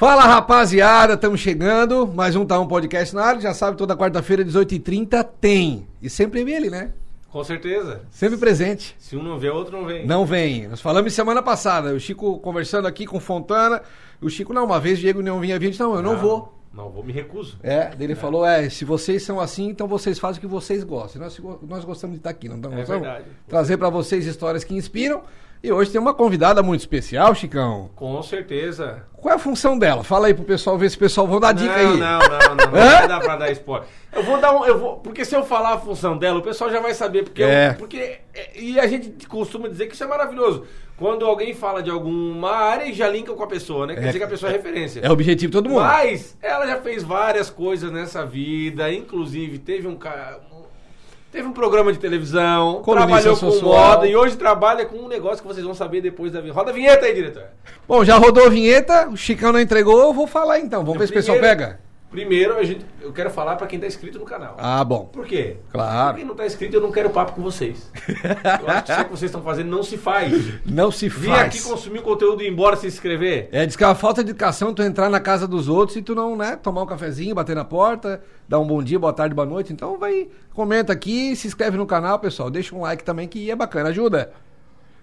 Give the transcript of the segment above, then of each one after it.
Fala rapaziada, estamos chegando. Mais um Tá Um Podcast na área. Já sabe, toda quarta-feira, 18h30 tem. E sempre ele, né? Com certeza. Sempre presente. Se um não vê, outro não vem. Não vem. Nós falamos semana passada. O Chico conversando aqui com Fontana. O Chico, não, uma vez o Diego não vinha vir. Não, eu não, vou. Não vou, me recuso. É, ele falou: é, se vocês são assim, então vocês fazem o que vocês gostam. Nós, nós gostamos de estar aqui, não É estamos? verdade. Trazer para vocês histórias que inspiram. E hoje tem uma convidada muito especial, Chicão. Com certeza. Qual é a função dela? Fala aí pro pessoal, ver se o pessoal vão dar dica não, aí. não, não, não, não. Vai dar pra dar spoiler. Eu vou dar um. Eu vou, porque se eu falar a função dela, o pessoal já vai saber. Porque, eu- É. porque é, E a gente costuma dizer que isso é maravilhoso. Quando alguém fala de alguma área e já linka com a pessoa, né? Quer É. dizer que a pessoa é referência. É o objetivo de todo mundo. Mas ela já fez várias coisas nessa vida, inclusive teve um ca- um- Teve um programa de televisão, Colunista trabalhou com social. moda e hoje trabalha com um negócio que vocês vão saber depois da vinheta. Roda a vinheta aí, diretor. Bom, já rodou a vinheta, o Chicão não entregou, eu vou falar então. Vamos ver se o pessoal pega. Primeiro, a gente, eu quero falar pra quem tá inscrito no canal. Ah, bom. Por quê? Claro. Quem não tá inscrito, eu não quero papo com vocês. Eu acho que isso que vocês estão fazendo não se faz. Não se faz. aqui consumir o conteúdo e ir embora se inscrever. É, diz que é uma falta de educação tu entrar na casa dos outros e tu não, né, tomar um cafezinho, bater na porta, dar um bom dia, boa tarde, boa noite. Então vai, comenta aqui, se inscreve no canal, pessoal. Deixa um like também que é bacana, ajuda.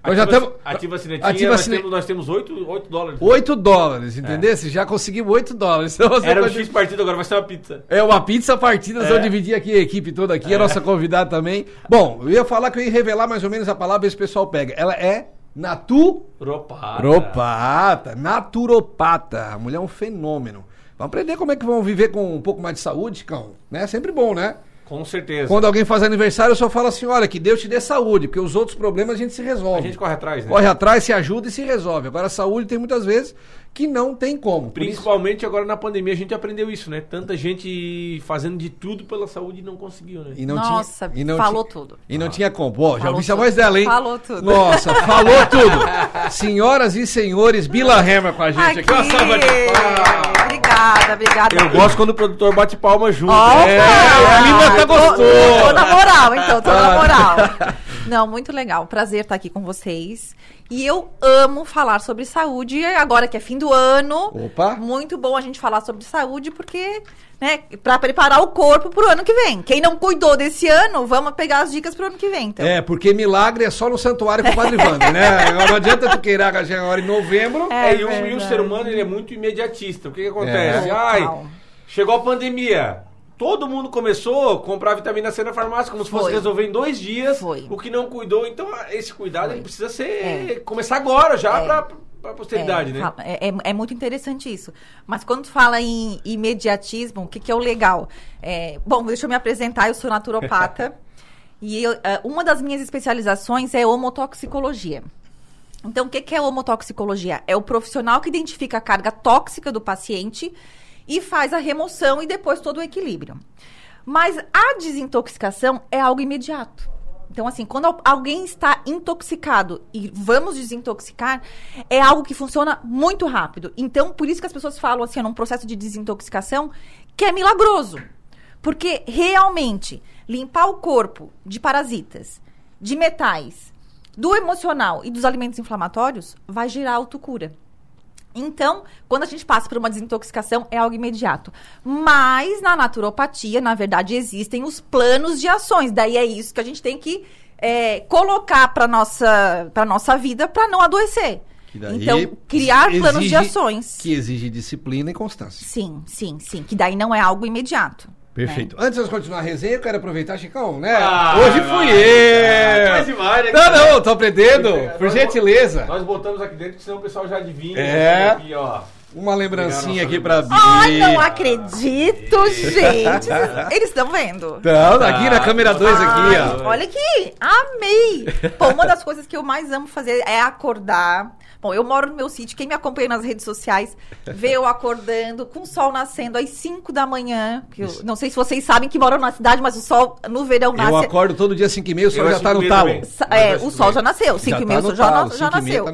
Nós já Ativa, estamos. ativa a sinetinha, Ativa a nós, sine- temos, nós temos 8, 8 dólares. 8 dólares, entendeu? Se já conseguimos 8 dólares. Então Era um pode- X partido, agora vai ser uma pizza. É uma pizza partida, É. vamos dividir aqui a equipe toda aqui, a nossa convidada também. Bom, eu ia falar que eu ia revelar mais ou menos a palavra, ver se o pessoal pega. Ela é naturopata. Ropata. Naturopata. A mulher é um fenômeno. Vamos aprender como é que vão viver com um pouco mais de saúde, cão. Né? É sempre bom, né? Com certeza. Quando alguém faz aniversário, eu só falo assim, olha, que Deus te dê saúde, porque os outros problemas a gente se resolve. A gente corre atrás, né? Corre atrás, se ajuda e se resolve. Agora, a saúde tem muitas vezes que não tem como. Por isso- Principalmente agora na pandemia a gente aprendeu isso, né? Tanta gente fazendo de tudo pela saúde e não conseguiu, né? E não Nossa, tinha, e não falou tinha- tudo. E não tinha como. Ó, já ouvi a tudo. voz dela, hein? Falou tudo. Nossa, falou tudo. Senhoras e senhores, Bila Hammer com a gente aqui. Uma salva de palmas. Obrigada, obrigada. Eu gosto quando o produtor bate palma junto. Opa! É, a Lima tá Tô- gostou. Tô na moral, então, tô na Ah. moral. Não, muito legal. Prazer estar aqui com vocês. E eu amo falar sobre saúde, agora que é fim do ano. Opa. Muito bom a gente falar sobre saúde, porque, né, pra preparar o corpo pro ano que vem. Quem não cuidou desse ano, vamos pegar as dicas pro ano que vem, então. É, porque milagre é só no santuário com o Padre Wander, né? Não adianta tu queirar é agora em novembro. É É, e, o, e o ser humano ele é muito imediatista. O que, que acontece? É. Ai, chegou a pandemia. Todo mundo começou a comprar vitamina C na farmácia como se fosse Foi. resolver em dois dias. Foi. O que não cuidou. Então, esse cuidado Foi. ele precisa ser. É. começar agora, já, É. pra, pra posteridade, é, né? É, é- é muito interessante isso. Mas quando fala em imediatismo, o que, que é o legal? É, bom, deixa eu me apresentar, eu sou naturopata. e eu, é, uma das minhas especializações é homotoxicologia. Então, o que, que é homotoxicologia? É o profissional que identifica a carga tóxica do paciente e faz a remoção e depois todo o equilíbrio. Mas a desintoxicação é algo imediato. Então, assim, quando al- alguém está intoxicado e vamos desintoxicar, é algo que funciona muito rápido. Então, por isso que as pessoas falam assim, num processo de desintoxicação, que é milagroso. Porque realmente limpar o corpo de parasitas, de metais, do emocional e dos alimentos inflamatórios vai gerar autocura. Então, quando a gente passa por uma desintoxicação, é algo imediato. Mas na naturopatia, na verdade, existem os planos de ações. Daí é isso que a gente tem que é, colocar para nossa para nossa vida para não adoecer. Então, criar planos de exige- ações. Que exige disciplina e constância. Sim, sim, sim. Que daí não é algo imediato. Perfeito. Antes de nós continuar a resenha, eu quero aproveitar, Chicão, né? Ah, Hoje fui Ah, eu! demais, né, Não, não, tô aprendendo. Por Nós- gentileza. Nós botamos aqui dentro, senão o pessoal já adivinha. É. Aqui, ó. Uma lembrancinha aqui pra Bi. Ai, não acredito, gente. Eles estão vendo? Então, aqui na câmera 2 aqui, ó. Olha aqui, amei! Bom, uma das coisas que eu mais amo fazer é acordar. Bom, eu moro no meu sítio, quem me acompanha nas redes sociais vê eu acordando com o sol nascendo às 5 da manhã. Que eu, não sei se vocês sabem que moram na cidade, mas o sol no verão Eu nasce. acordo todo dia 5 e meia, o sol Eu já às tá cinco no e meia talo. É, o sol já nasceu, 5 Já e meia tá no já, já nasceu.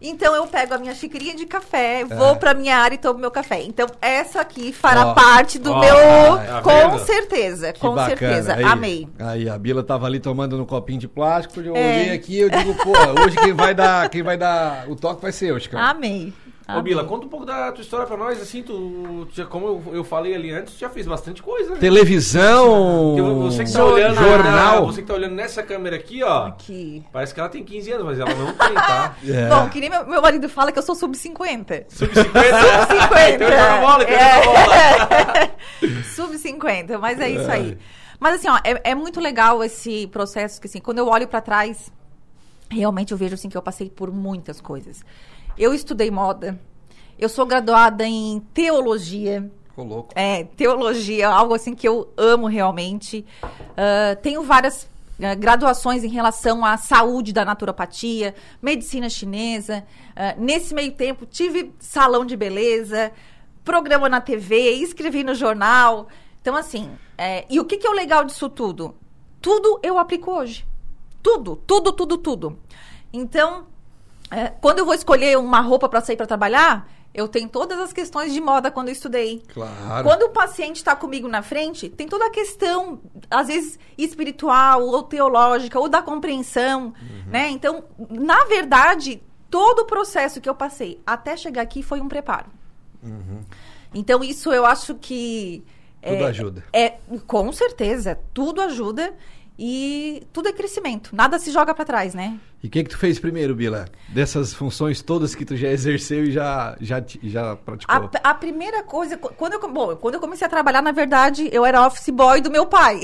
Tá. Então eu pego a minha xicrinha de café, vou pra minha área e tomo meu café. Então essa aqui fará parte do meu. tá com vendo? certeza, Que com bacana. certeza. Aí, Amei. Aí, a Bila tava ali tomando no copinho de plástico, eu É. olhei aqui eu digo, pô, hoje quem vai dar, quem vai dar o toque vai ser eu, Chicão. Amei. Ô, Bila, conta um pouco da tua história pra nós, assim, tu, tu já, como eu, eu falei ali antes, tu já fez bastante coisa, né? Televisão. Você que tá Jornal. olhando, jornal. você que tá olhando nessa câmera aqui, ó, Aqui. parece que ela tem 15 anos, mas ela não tem, tá? É. Bom, que nem meu, meu marido fala que eu sou sub-50. Sub-50. Sub-50. Então joga bola, então joga bola. É. Sub-50, mas é isso aí. Mas assim, ó, é, é muito legal esse processo que assim, quando eu olho pra trás, realmente eu vejo assim que eu passei por muitas coisas. Eu estudei moda. Eu sou graduada em teologia. Ficou louco. É, teologia, algo assim que eu amo realmente. Ah, tenho várias ah, graduações em relação à saúde da naturopatia, medicina chinesa. Ah, nesse meio tempo, tive salão de beleza, programa na TV, escrevi no jornal. Então, assim, é, e o que, que é o legal disso tudo? Tudo eu aplico hoje. Tudo, tudo, tudo, tudo. Então, é, quando eu vou escolher uma roupa para sair para trabalhar, eu tenho todas as questões de moda quando eu estudei. Claro. Quando o paciente está comigo na frente, tem toda a questão, às vezes, espiritual ou teológica, ou da compreensão, né? Então, na verdade, todo o processo que eu passei até chegar aqui foi um preparo. Então, isso eu acho que... Tudo é, ajuda. É, com certeza, tudo ajuda e tudo é crescimento. Nada se joga para trás, né? E o que que tu fez primeiro, Bila? Dessas funções todas que tu já exerceu e já, já, já praticou. A, a primeira coisa, qu- quando eu, bom, quando eu comecei a trabalhar, na verdade, eu era office boy do meu pai.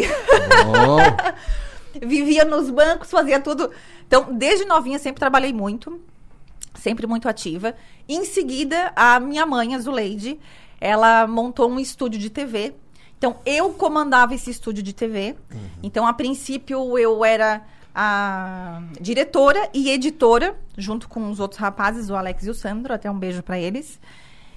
Bom, Vivia nos bancos, fazia tudo. Então, desde novinha, sempre trabalhei muito. Sempre muito ativa. Em seguida, a minha mãe, a Zuleide, ela montou um estúdio de TV. Então, eu comandava esse estúdio de TV. Então, a princípio, eu era a diretora e editora, junto com os outros rapazes, o Alex e o Sandro. Até um beijo pra eles.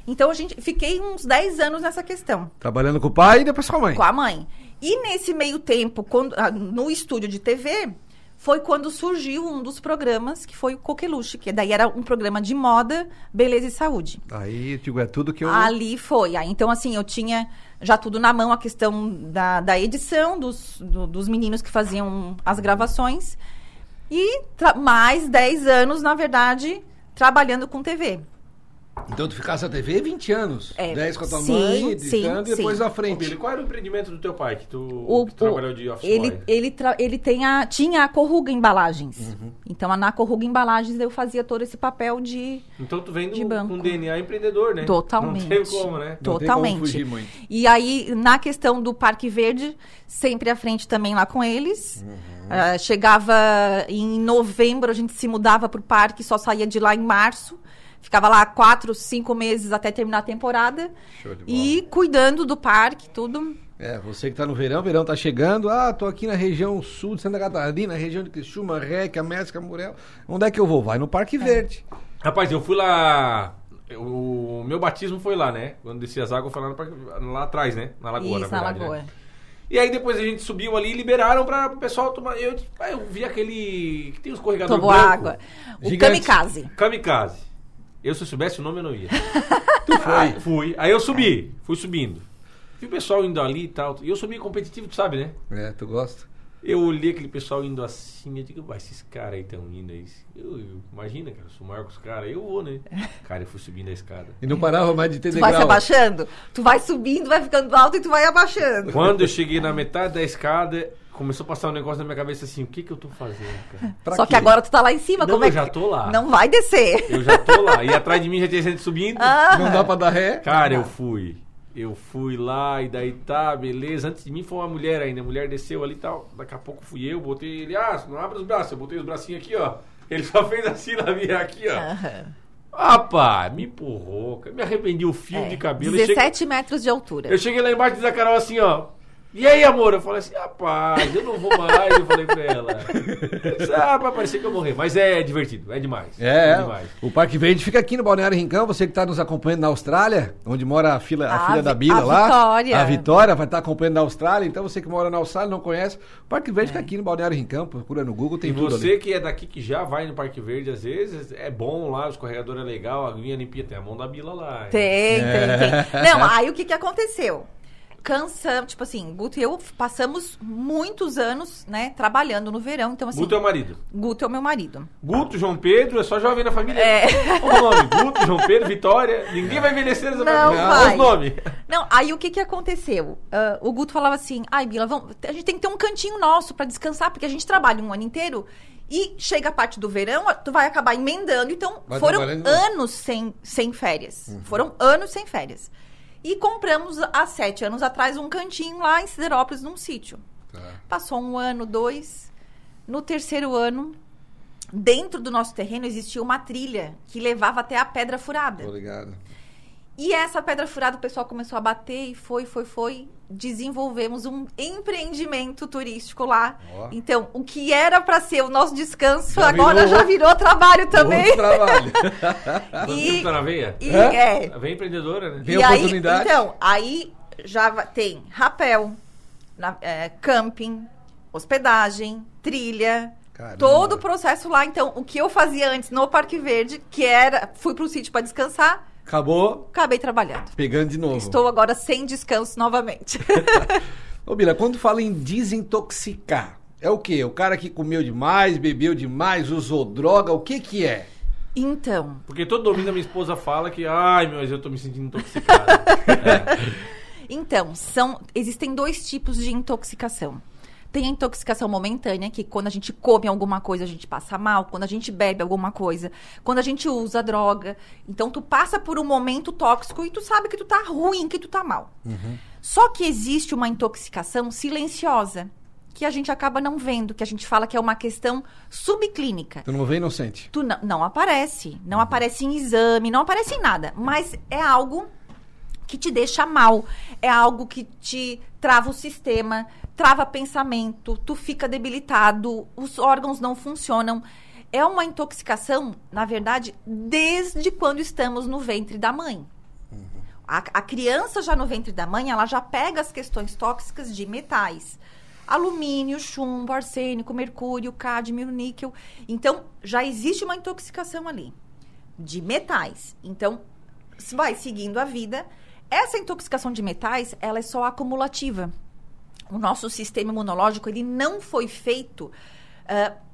Então, a gente fiquei uns 10 anos nessa questão trabalhando com o pai e depois com a mãe. com a mãe. E nesse meio tempo, quando- ah, no estúdio de TV, foi quando surgiu um dos programas, que foi o Coqueluche, que daí era um programa de moda, beleza e saúde. Aí, digo, é tudo que eu... Ali foi. Aí, então, assim, eu tinha já tudo na mão, a questão da, da edição, dos, do- dos meninos que faziam as gravações. E mais 10 anos, na verdade, trabalhando com TV. Então tu ficasse na TV 20 anos. É, 10 com a tua sim, mãe, editando sim, e depois sim. à Ô, frente. Billy, qual era o empreendimento do teu pai que tu O- que tu trabalhou de office ele, boy? ele, tra- ele tem a, tinha a Corruga Embalagens. Uhum. Então, a- na Corruga Embalagens, eu fazia todo esse papel de... Então tu vem de do, banco. com DNA empreendedor, né? Totalmente. Não tem como, né? Não tem como Totalmente. fugir muito. E aí, na questão do Parque Verde, sempre à frente também lá com eles. Uhum. Ah, chegava em novembro, a gente se mudava pro parque, só saía de lá em março. Ficava lá quatro, cinco meses até terminar a temporada. Show de bola. E cuidando do parque, tudo. É, você que tá no verão, verão tá chegando. Ah, tô aqui na região sul de Santa Catarina, região de Criciúma, Reca, Mesca, Murel. Onde é que eu vou? Vai no Parque Verde. Rapaz, eu fui lá. eu- O meu batismo foi lá, né? Quando desci as águas, foi lá, no parque- lá atrás, né? Na lagoa, Isso, na na verdade. Lagoa. né? E aí depois a gente subiu ali e liberaram pra o pessoal tomar. Eu, eu vi aquele. que tem um escorregador Tomou branco. água. O Gigante. Kamikaze. Kamikaze. Eu, se eu soubesse o nome, eu não ia. Tu foi. Ah, fui. Aí eu subi. Fui subindo. Vi o pessoal indo ali e tal. E eu subi competitivo, tu sabe, né? É, tu gosta? Eu olhei aquele pessoal indo assim, eu digo, "Vai, esses caras aí estão indo aí. Eu, eu- imagina, cara, eu sou maior que os caras, eu vou, né? Cara, eu fui subindo a escada. E não parava mais de ter Tu vai se degrau. abaixando? Tu vai subindo, vai ficando alto e tu vai abaixando. Quando eu cheguei na metade da escada, começou a passar um negócio na minha cabeça assim, o que que eu tô fazendo, cara? Pra Só quê? que agora tu tá lá em cima, Não, como é eu que... já tô lá. Não vai descer. Eu já tô lá. E atrás de mim já tinha gente subindo. Ah. Não dá pra dar ré? Cara, eu fui. Eu fui lá e daí tá, beleza. Antes de mim foi uma mulher ainda. A mulher desceu ali e tal. Daqui a pouco fui eu, botei ele. Ah, não abre os braços. Eu botei os bracinhos aqui, ó. Ele só fez assim na minha aqui, ó. Aham. Rapaz, me empurrou. Me arrependi o fio É, de cabelo. Eu cheguei, 17 metros de altura. eu cheguei lá embaixo e a Carol assim, ó. E aí, amor? Eu falei assim, rapaz, eu não vou mais. Eu falei pra ela. Ah, vai parecer que eu morrer. Mas é divertido, é demais. É, demais. o Parque Verde fica aqui no Balneário Rincão. Você que está nos acompanhando na Austrália, onde mora a, fila, a A filha da Bila a lá. Vitória. A Vitória vai estar acompanhando na Austrália. Então você que mora na Austrália não conhece. O Parque Verde fica aqui no Balneário Rincão. Procura no Google, tem e tudo você ali. que é daqui que já vai no Parque Verde, às vezes, é bom lá, o escorregador é legal, a aguinha limpinha, tem a mão da Bila lá. Tem, É. tem, tem. Não, aí o que, que aconteceu? Cansa, tipo assim, Guto e eu passamos muitos anos, né, trabalhando no verão, então assim, Guto é o marido. Guto é o meu marido. Guto, João Pedro, é só jovem na família. É. Qual o nome? Guto, João Pedro, Vitória. Ninguém vai envelhecer nessa Não família. vai. Os nomes. Não, aí o que que aconteceu? Ah, o Guto falava assim, ai, Bila, vamos, a gente tem que ter um cantinho nosso pra descansar, porque a gente trabalha um ano inteiro e chega a parte do verão, tu vai acabar emendando, então Vai foram anos sem, sem férias. Foram anos sem férias. E compramos há sete anos atrás um cantinho lá em Siderópolis, num sítio. Tá. Passou um ano, dois. No terceiro ano, dentro do nosso terreno existia uma trilha que levava até a Pedra Furada. Tô ligado. E essa Pedra Furada o pessoal começou a bater e foi, foi, foi. Desenvolvemos um empreendimento turístico lá. Ó. Então, o que era para ser o nosso descanso, Já agora virou já virou trabalho também. Outro trabalho. E... Tá na veia? E, é, Vem empreendedora, né? Vem e aí, oportunidade. então, aí já tem rapel, na- é, camping, hospedagem, trilha, Caramba. todo o processo lá. Então, o que eu fazia antes no Parque Verde, que era, fui pro sítio para descansar, Acabou acabei trabalhando. pegando de novo. Estou agora sem descanso novamente. Ô, Bila, quando fala em desintoxicar, é o quê? O cara que comeu demais, bebeu demais, usou droga, o que que é? então, Porque todo domingo a minha esposa fala que, ai, mas eu tô me sentindo intoxicado. então, são existem dois tipos de intoxicação. Tem a intoxicação momentânea, que quando a gente come alguma coisa, a gente passa mal, quando a gente bebe alguma coisa, quando a gente usa droga. Então, tu passa por um momento tóxico e tu sabe que tu tá ruim, que tu tá mal. Só que existe uma intoxicação silenciosa, que a gente acaba não vendo, que a gente fala que é uma questão subclínica. Tu não vê inocente. Tu não, não aparece, não aparece em exame, não aparece em nada, mas é algo que te deixa mal, é algo que te trava o sistema, trava pensamento, tu fica debilitado, os órgãos não funcionam. É uma intoxicação, na verdade, desde quando estamos no ventre da mãe. A, a criança já no ventre da mãe, ela já pega as questões tóxicas de metais. Alumínio, chumbo, arsênico, mercúrio, cádmio, níquel. Então, já existe uma intoxicação ali de metais. Então, vai seguindo a vida. Essa intoxicação de metais, ela é só acumulativa. O nosso sistema imunológico, ele não foi feito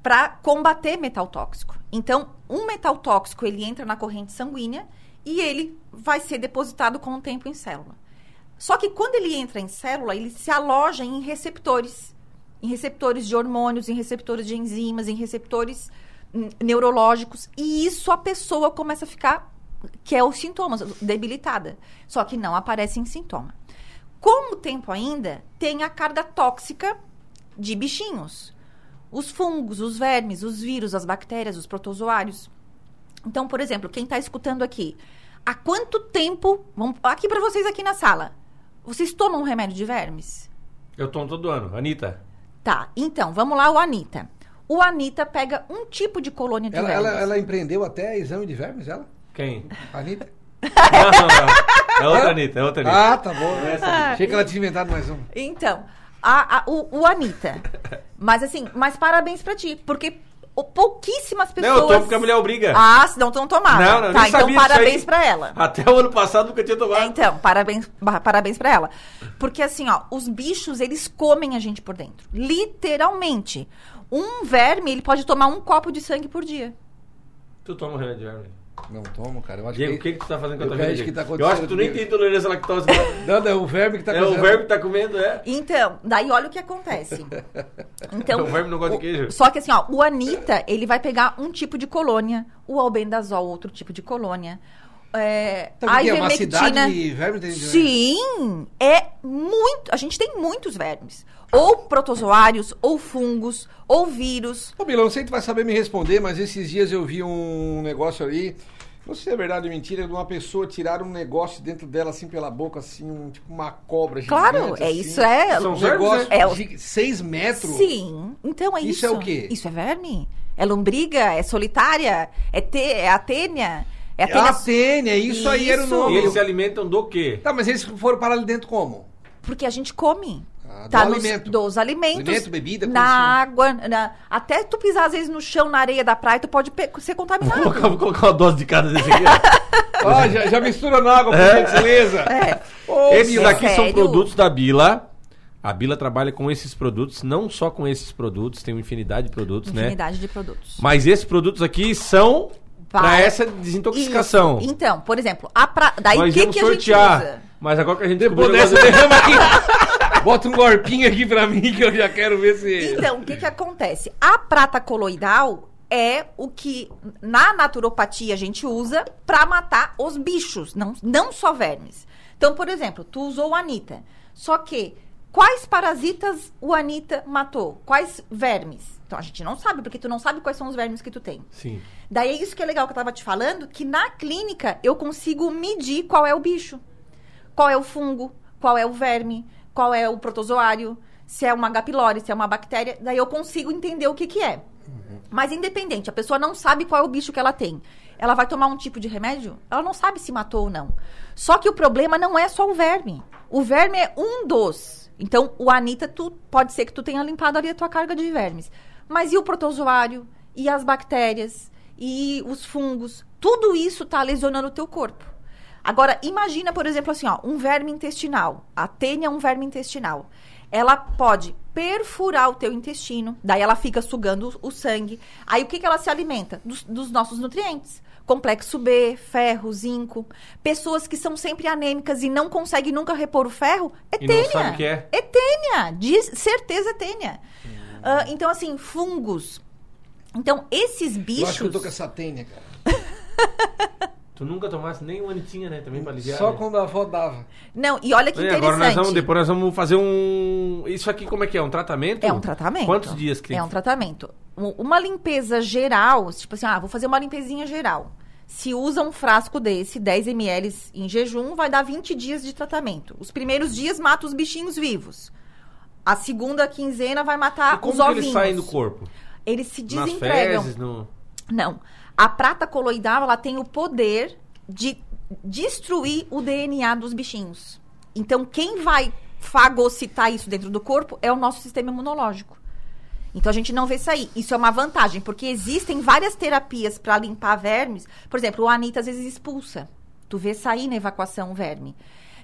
para combater metal tóxico. Então, um metal tóxico, ele entra na corrente sanguínea e ele vai ser depositado com o tempo em célula. Só que quando ele entra em célula, ele se aloja em receptores. Em receptores de hormônios, em receptores de enzimas, em receptores hum, neurológicos. E isso a pessoa começa a ficar, que é os sintomas, debilitada. Só que não aparece em sintoma. Com o tempo ainda, tem a carga tóxica de bichinhos. Os fungos, os vermes, os vírus, as bactérias, os protozoários. Então, por exemplo, quem está escutando aqui, há quanto tempo, vamos, aqui para vocês aqui na sala, vocês tomam remédio de vermes? Eu tomo todo ano. Anitta. Tá, então, vamos lá, o Anitta. O Anitta pega um tipo de colônia de Ela, vermes. ela, ela empreendeu até exame de vermes, ela? Quem? A Anitta? Não, não, não. É outra Anitta, é outra Anitta. Ah, tá bom. Achei que ela tinha inventado mais um. Então, a, a- o, o Anitta. Mas assim, mas parabéns pra ti, porque o- pouquíssimas pessoas... Não, eu tomo porque a mulher obriga. Ah, senão tu não tomava. Não, não, tá, então parabéns pra ela. Até o ano passado nunca tinha tomado. É, então, parabéns, parabéns pra ela. Porque assim, ó, os bichos, eles comem a gente por dentro. Literalmente. Um verme, ele pode tomar um copo de sangue por dia. Tu toma remédio de verme. Não tomo, cara. Eu acho Diego, o que... que, que tu tá fazendo com a tua vida? que tá eu acho que tu nem tem tolerância à lactose. não. Não, não, é o verme que tá é o verme que tá comendo, é. Então, daí olha o que acontece. Então, O verme não gosta de o- queijo. Só que assim, ó, o Anitta, ele vai pegar um tipo de colônia, o albendazol, outro tipo de colônia. É, Então, a o quê? É uma de verme? Tem- Sim, é muito. A gente tem muitos vermes. Ou protozoários, ou fungos, ou vírus. Ô, Bilão, não sei se tu vai saber me responder, mas esses dias eu vi um negócio ali, não sei se é verdade ou mentira, de uma pessoa tirar um negócio dentro dela, assim, pela boca, assim, um, tipo uma cobra gigante. Claro, é assim. isso é. São Um vermes, negócio né? É de seis metros. Sim, então é isso. Isso é o quê? Isso é verme? É lombriga? É solitária? É, te, é atênia? É É atênia. a tênia, isso, aí era o Isso. nome. E eles se alimentam do quê? Tá, mas eles foram parar ali dentro como? Porque a gente come. Ah, do tá nos- alimento. Dos alimentos. Alimento, bebida, Na assim. água. na- até tu pisar, às vezes, no chão, na areia da praia, tu pode ser Vou contaminado. colocar, vou colocar uma dose de cada desse aqui. Ah, já, já mistura na água, por É. gentileza. É. Ô, Esses Bila, daqui são sério? produtos da Bila. A Bila trabalha com esses produtos, não só com esses produtos, tem uma infinidade de produtos, né? Infinidade de produtos. Mas esses produtos aqui são para essa desintoxicação. Isso. Então, por exemplo, a pra... daí o que, que a gente sortear. usa? Mas agora que a gente dessa, negócio- derrama aqui. Bota um golpinho aqui pra mim que eu já quero ver se. Então, o que que acontece? A prata coloidal é o que na naturopatia a gente usa pra matar os bichos, não, não só vermes. Então, por exemplo, tu usou o Anitta. Só que quais parasitas o Anitta matou? Quais vermes? Então a gente não sabe, porque tu não sabe quais são os vermes que tu tem. Sim. Daí é isso que é legal que eu tava te falando, que na clínica eu consigo medir qual é o bicho. Qual é o fungo, qual é o verme, qual é o protozoário, se é uma H. pylori, se é uma bactéria, daí eu consigo entender o que que é. Mas independente, a pessoa não sabe qual é o bicho que ela tem. Ela vai tomar um tipo de remédio, ela não sabe se matou ou não. Só que o problema não é só o verme. O verme é um dos. Então, o Anitta, tu pode ser que tu tenha limpado ali a tua carga de vermes. Mas e o protozoário? E as bactérias? E os fungos? Tudo isso tá lesionando o teu corpo. Agora, imagina, por exemplo, assim, ó, um verme intestinal. A tênia é um verme intestinal. Ela pode perfurar o teu intestino, daí ela fica sugando o, o sangue. Aí o que, que ela se alimenta? Dos, dos nossos nutrientes. Complexo B, ferro, zinco. Pessoas que são sempre anêmicas e não conseguem nunca repor o ferro, é E não tênia. sabe o que é? É tênia. De certeza é tênia. Ah, então, assim, fungos. Então, esses bichos. Eu acho que eu tô com essa tênia, cara. Tu nunca tomasse nem uma anitinha, né? Também pra aliviar. Só né? quando a avó dava. Não, e olha que É, interessante. agora nós vamos, depois nós vamos fazer um. Isso aqui como é que é? Um tratamento? É um tratamento. Quantos dias que É um tratamento. Um- Uma limpeza geral, tipo assim, ah, vou fazer uma limpezinha geral. Se usa um frasco desse, 10 ml em jejum, vai dar 20 dias de tratamento. Os primeiros dias mata os bichinhos vivos. A segunda quinzena vai matar E como os que ovinhos. eles saem do corpo? Eles se Nas desempregam. fezes, no... Não. A prata coloidal, ela tem o poder de destruir o DNA dos bichinhos. Então, quem vai fagocitar isso dentro do corpo é o nosso sistema imunológico. Então, a gente não vê sair. Isso é uma vantagem, porque existem várias terapias para limpar vermes. Por exemplo, o Anitta às vezes expulsa. Tu vê sair na evacuação o verme.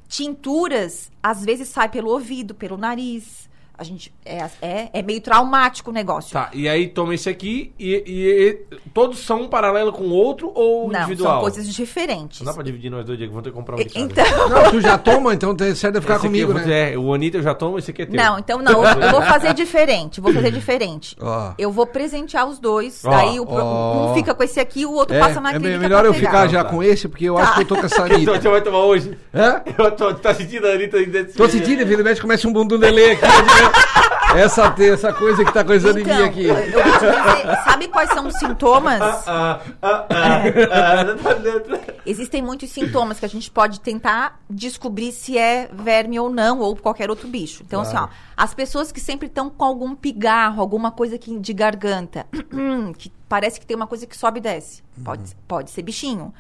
Tinturas, às vezes sai pelo ouvido, pelo nariz. A gente é, é, é meio traumático o negócio. Tá, e aí toma esse aqui e, e- e todos são um paralelo com o outro ou Não, individual? são coisas diferentes. Não dá pra dividir nós dois, Diego. Vamos ter que comprar um de cada. Então, Não, tu já toma, então tem certo de ficar Esse aqui comigo, vou né? é, o Anitta eu já tomo, esse aqui é teu. não, então não. Eu vou fazer diferente. Vou fazer diferente. Ó. Eu vou presentear os dois. Daí o ó. um fica com esse aqui, o outro É, passa na é clínica melhor pra eu ficar já Tá. com esse, porque eu acho que eu tô com essa Então Anitta. você vai tomar hoje. Hã? Eu tô, tá sentindo a Anitta Tô sentindo, evidentemente, começa um bumbum lelê aqui. essa, essa coisa que tá coisando em mim Então, aqui. eu vou te dizer, sabe quais são os sintomas? Ah, ah, ah, tá. Existem muitos sintomas que a gente pode tentar descobrir se é verme ou não, ou qualquer outro bicho. Então, assim, ó, as pessoas que sempre estão com algum pigarro, alguma coisa que, de garganta, que parece que tem uma coisa que sobe e desce. Pode, pode ser bichinho.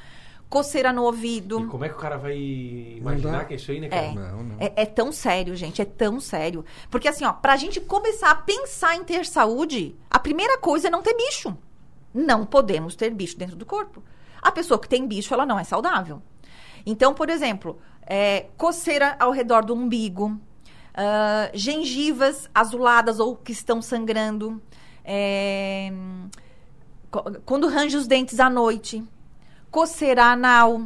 Coceira no ouvido. E como é que o cara vai imaginar que é isso aí, né, cara? É. Não, não. É, é tão sério, gente, é tão sério. Porque assim, ó, pra gente começar a pensar em ter saúde, a primeira coisa é não ter bicho. Não podemos ter bicho dentro do corpo. A pessoa que tem bicho, ela não é saudável. Então, por exemplo, é, coceira ao redor do umbigo, ah, gengivas azuladas ou que estão sangrando, é, quando range os dentes à noite, coceira anal,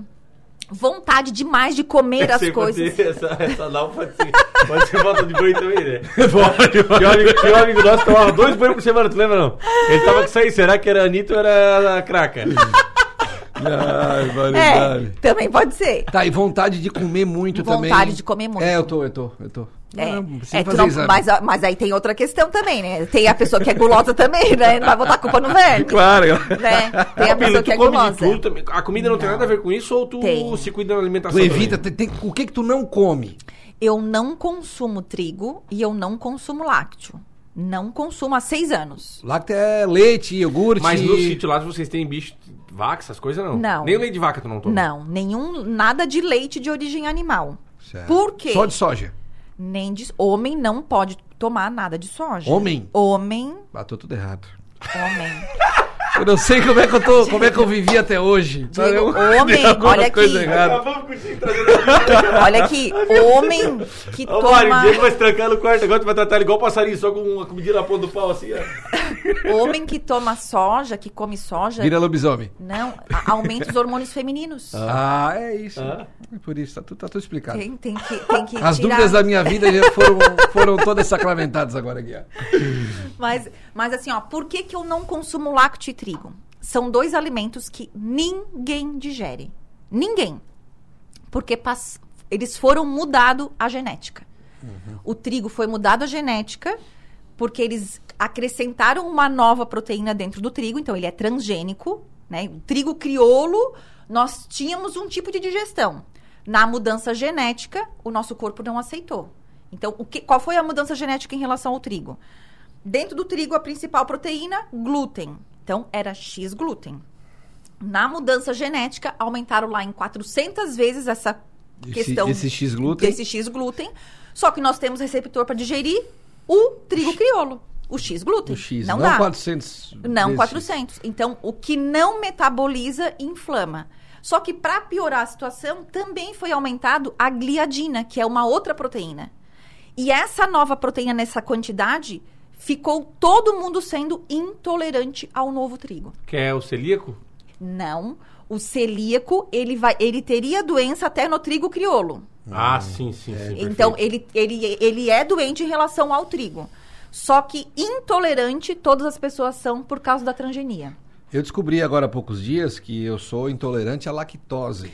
vontade demais de comer as pode coisas. Essa, essa não pode ser. Pode ser falta de banho também, né? Tinha um amigo, tinha um amigo nosso que tomava dois banhos por semana, tu lembra não? Ele tava com isso aí, será que era a Anitta ou era a Craca? Ai, É, validade. também pode ser. Tá, e vontade de comer muito também. Vontade de comer muito. É, eu tô, eu tô, eu tô. É, Não, não é, não- exame. mas, mas aí tem outra questão também, né? Tem a pessoa que é gulosa também, né? Não vai botar a culpa no verme. Claro. Né? Tem a pessoa que é gulosa. tudo. A comida não, tem nada a ver com isso ou tu Tem. se cuida da alimentação Tu evita, tem, tem- o que que tu não come? Eu não consumo trigo e eu não consumo lácteo. Não consumo há seis anos. Lácteo é leite, iogurte. Mas no sítio lá vocês têm bicho, vaca, essas coisas não? Não. Nem leite de vaca tu não toma? Não, nenhum, nada de leite de origem animal. Certo. Por quê? Só de soja. Nem de, homem não pode tomar nada de soja. Homem? Homem, Bateu tudo errado. homem. Eu não sei como é que eu tô, como é que eu vivi até hoje. Diego, Eu- homem, alguma olha coisa aqui. Olha aqui, homem que Ô, Mário, o toma. Diego vai se trancar no quarto agora, tu vai tratar ele igual passarinho, só com uma comidinha na ponta do pau, assim, ó. Homem que toma soja, que come soja. Vira lobisomem. Não, aumenta os hormônios femininos. Ah, é isso. Ah. É por isso, tá tudo, tá tudo explicado. Tem, tem que, tem que As tirar. dúvidas da minha vida já foram, foram todas sacramentadas agora ó. Mas, mas assim, ó, por que, que eu não consumo lácteo e trigo? São dois alimentos que ninguém digere. Ninguém. Porque pass- eles foram mudado a genética. O trigo foi mudado a genética porque eles acrescentaram uma nova proteína dentro do trigo, então ele é transgênico, né? O trigo crioulo, nós tínhamos um tipo de digestão. Na mudança genética, o nosso corpo não aceitou. Então, o que, qual foi a mudança genética em relação ao trigo? Dentro do trigo, a principal proteína, glúten. Então, era X glúten. Na mudança genética, aumentaram lá em 400 vezes essa Esse- questão esse X glúten? desse X glúten. Só que nós temos receptor para digerir o trigo crioulo, o X glúten. O X, não, não, dá. 400. Não vezes 400. Então, o que não metaboliza, inflama. Só que para piorar a situação, também foi aumentado a gliadina, que é uma outra proteína. E essa nova proteína nessa quantidade ficou todo mundo sendo intolerante ao novo trigo. Que é o celíaco? Não, o celíaco, ele vai, ele teria doença até no trigo crioulo. Ah, sim, sim, sim. Então, perfeito. ele, ele, ele é doente em relação ao trigo. Só que intolerante todas as pessoas são por causa da transgenia. Eu descobri agora há poucos dias que eu sou intolerante à lactose.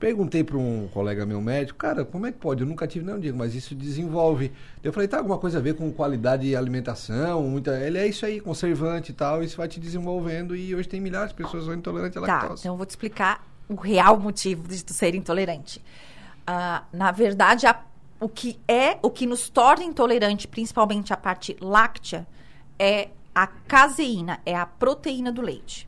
Perguntei para um colega meu médico, cara, como é que pode? Eu nunca tive, não digo, mas isso desenvolve. Eu falei, tá alguma coisa a ver com qualidade de alimentação? Muita... Ele é isso aí, conservante e tal, isso vai te desenvolvendo e hoje tem milhares de pessoas intolerantes à Tá, lactose. então eu vou te explicar o real motivo de tu ser intolerante. Ah, na verdade, a- o que é, o que nos torna intolerante, principalmente a parte láctea, é a caseína, é a proteína do leite.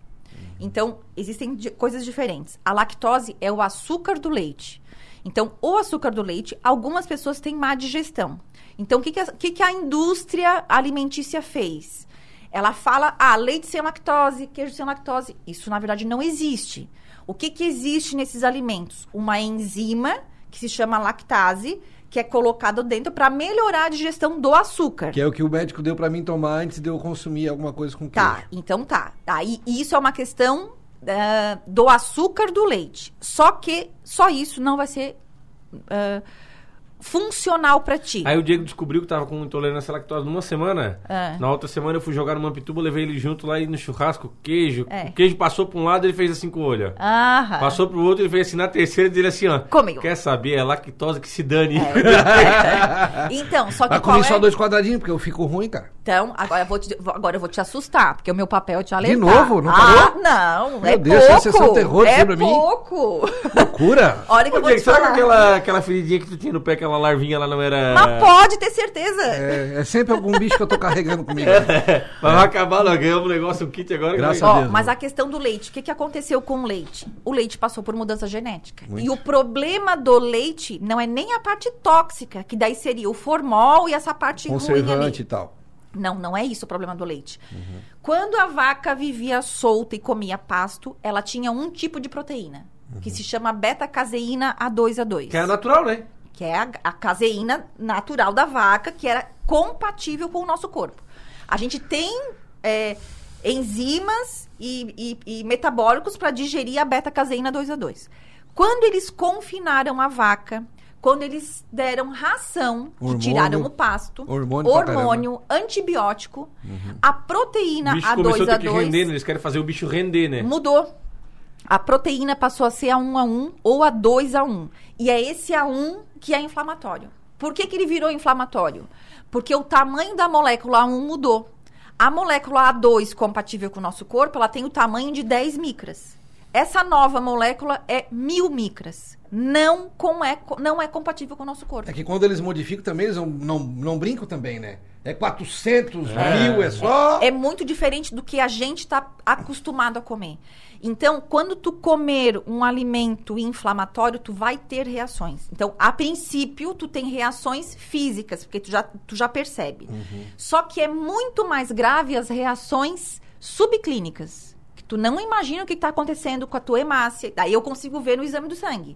Então, existem coisas diferentes. A lactose é o açúcar do leite. Então, o açúcar do leite, algumas pessoas têm má digestão. Então, o que, que, a, que que a indústria alimentícia fez? Ela fala, ah, leite sem lactose, queijo sem lactose. Isso, na verdade, não existe. O que, que existe nesses alimentos? Uma enzima que se chama lactase, que é colocado dentro para melhorar a digestão do açúcar. Que é o que o médico deu para mim tomar antes de eu consumir alguma coisa com queijo. Tá, então tá. Aí isso é uma questão ah, do açúcar do leite. Só que só isso não vai ser ah, funcional para ti. Aí o Diego descobriu que tava com intolerância à lactose numa semana. É. Na outra semana eu fui jogar no Mampituba, levei ele junto lá e no churrasco, queijo. É. O queijo passou pra um lado, ele fez assim com o olho. Aham. Passou pro outro, ele fez assim na terceira dele assim, ó. Comigo. Quer saber? É lactose que se dane. Então, só que Mas qual comi só é? dois quadradinhos, porque eu fico ruim, cara. Então, agora eu vou te, agora eu vou te assustar, porque o meu papel é te alertar. novo? Não ah, parou? não, Meu é Deus, pouco. essa sessão terror é sobre mim? pouco. Loucura! Olha que Ô, eu vou te sabe falar. aquela, aquela feridinha que tu tinha no pé, aquela larvinha lá não era. Mas pode ter certeza. É, é sempre algum bicho que eu tô carregando comigo. Mas vai acabar, nós ganhamos um negócio, um kit agora. Graças vai- a Ó, Deus, mas né? a questão do leite, o que, que aconteceu com o leite? O leite passou por mudança genética. Muito. E o problema do leite não é nem a parte tóxica, que daí seria o formol e essa parte ruim Conservante e ali. tal. Não, não é isso o problema do leite. Quando a vaca vivia solta e comia pasto, ela tinha um tipo de proteína, que se chama beta-caseína A2A2 Que é natural, né? que é a, a caseína natural da vaca, que era compatível com o nosso corpo. A gente tem é, enzimas e, e- e metabólicos para digerir a beta-caseína 2A2. Quando eles confinaram a vaca, quando eles deram ração, que Hormônio. tiraram o pasto, Hormônio Uhum. hormônio antibiótico, a proteína O bicho começou a ter que A2A2 render, né? Eles querem fazer o bicho render, né? Mudou. A proteína passou a ser a 1 a 1 ou a 2 a 1. E é esse a 1 que é inflamatório. Por que, que ele virou inflamatório? Porque o tamanho da molécula A1 mudou. A molécula A2, compatível com o nosso corpo, ela tem o tamanho de 10 micras. Essa nova molécula é mil micras. Não, com é, não é compatível com o nosso corpo. É que quando eles modificam também, eles não, não, não brincam também, né? É 400 É. mil, é só... É muito diferente do que a gente está acostumado a comer. Então, quando tu comer um alimento inflamatório, tu vai ter reações. Então, a princípio, tu tem reações físicas, porque tu já, tu já percebe. Só que é muito mais grave as reações subclínicas. Tu não imagina o que está acontecendo com a tua hemácia. Daí eu consigo ver no exame do sangue.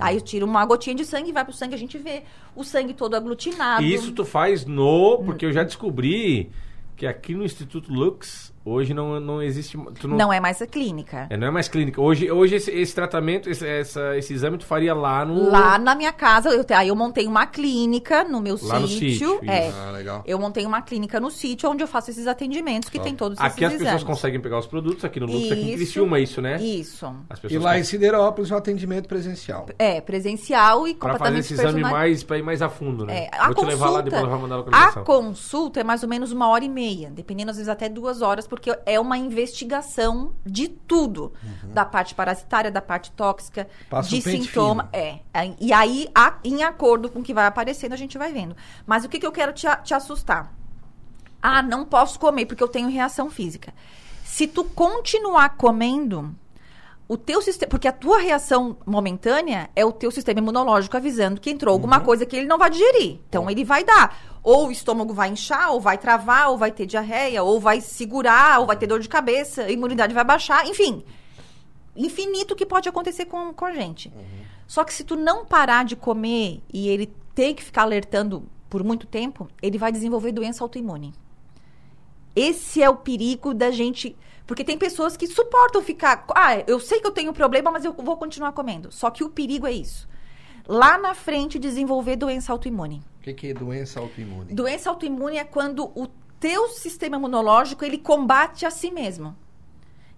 Aí eu tiro uma gotinha de sangue, vai pro sangue, a gente vê o sangue todo aglutinado. E isso tu faz no. Porque eu já descobri que aqui no Instituto Lux, hoje não, não existe. Tu não, Não é mais a clínica. é, não é mais clínica. Hoje, hoje esse, esse tratamento, esse, essa- esse exame tu faria lá no. Lá na minha casa, eu, te- aí eu montei uma clínica no meu Lá no sítio. sítio, É. Ah, legal. Eu montei uma clínica no sítio onde eu faço esses atendimentos que tem todos Aqui esses as pessoas exames. conseguem pegar os produtos, aqui no Lux, aqui em Isso. Criciúma, isso, né? Isso. As E pessoas lá em Siderópolis, o atendimento presencial. É, presencial e Pra fazer esse exame personali- mais, pra ir mais a fundo, né? É, a Vou te consulta, levar lá, depois eu vou mandar a a localização. consulta é mais ou menos uma hora e meia, dependendo às vezes até duas horas, porque é uma investigação de tudo, da parte parasitária, da parte tóxica, Uhum. Passa de um sintoma, é. é, E aí, a- em acordo com o que vai aparecendo, a gente vai vendo. Mas o que, que eu quero te, te assustar? Ah, não posso comer porque eu tenho reação física. Se tu continuar comendo, o teu sistema, porque a tua reação momentânea é o teu sistema imunológico avisando que entrou Uhum. alguma coisa que ele não vai digerir. Então ele vai dar, ou o estômago vai inchar, ou vai travar, ou vai ter diarreia, ou vai segurar, ou vai ter dor de cabeça, a imunidade vai baixar, enfim. Infinito que pode acontecer com, com a gente. Só que se tu não parar de comer e ele tem que ficar alertando por muito tempo, ele vai desenvolver doença autoimune. Esse é o perigo da gente. Porque tem pessoas que suportam ficar. Ah, eu sei que eu tenho problema, mas eu vou continuar comendo. Só que o perigo é isso. Lá na frente, desenvolver doença autoimune. Que, que é doença autoimune? Doença autoimune é quando o teu sistema imunológico ele combate a si mesmo.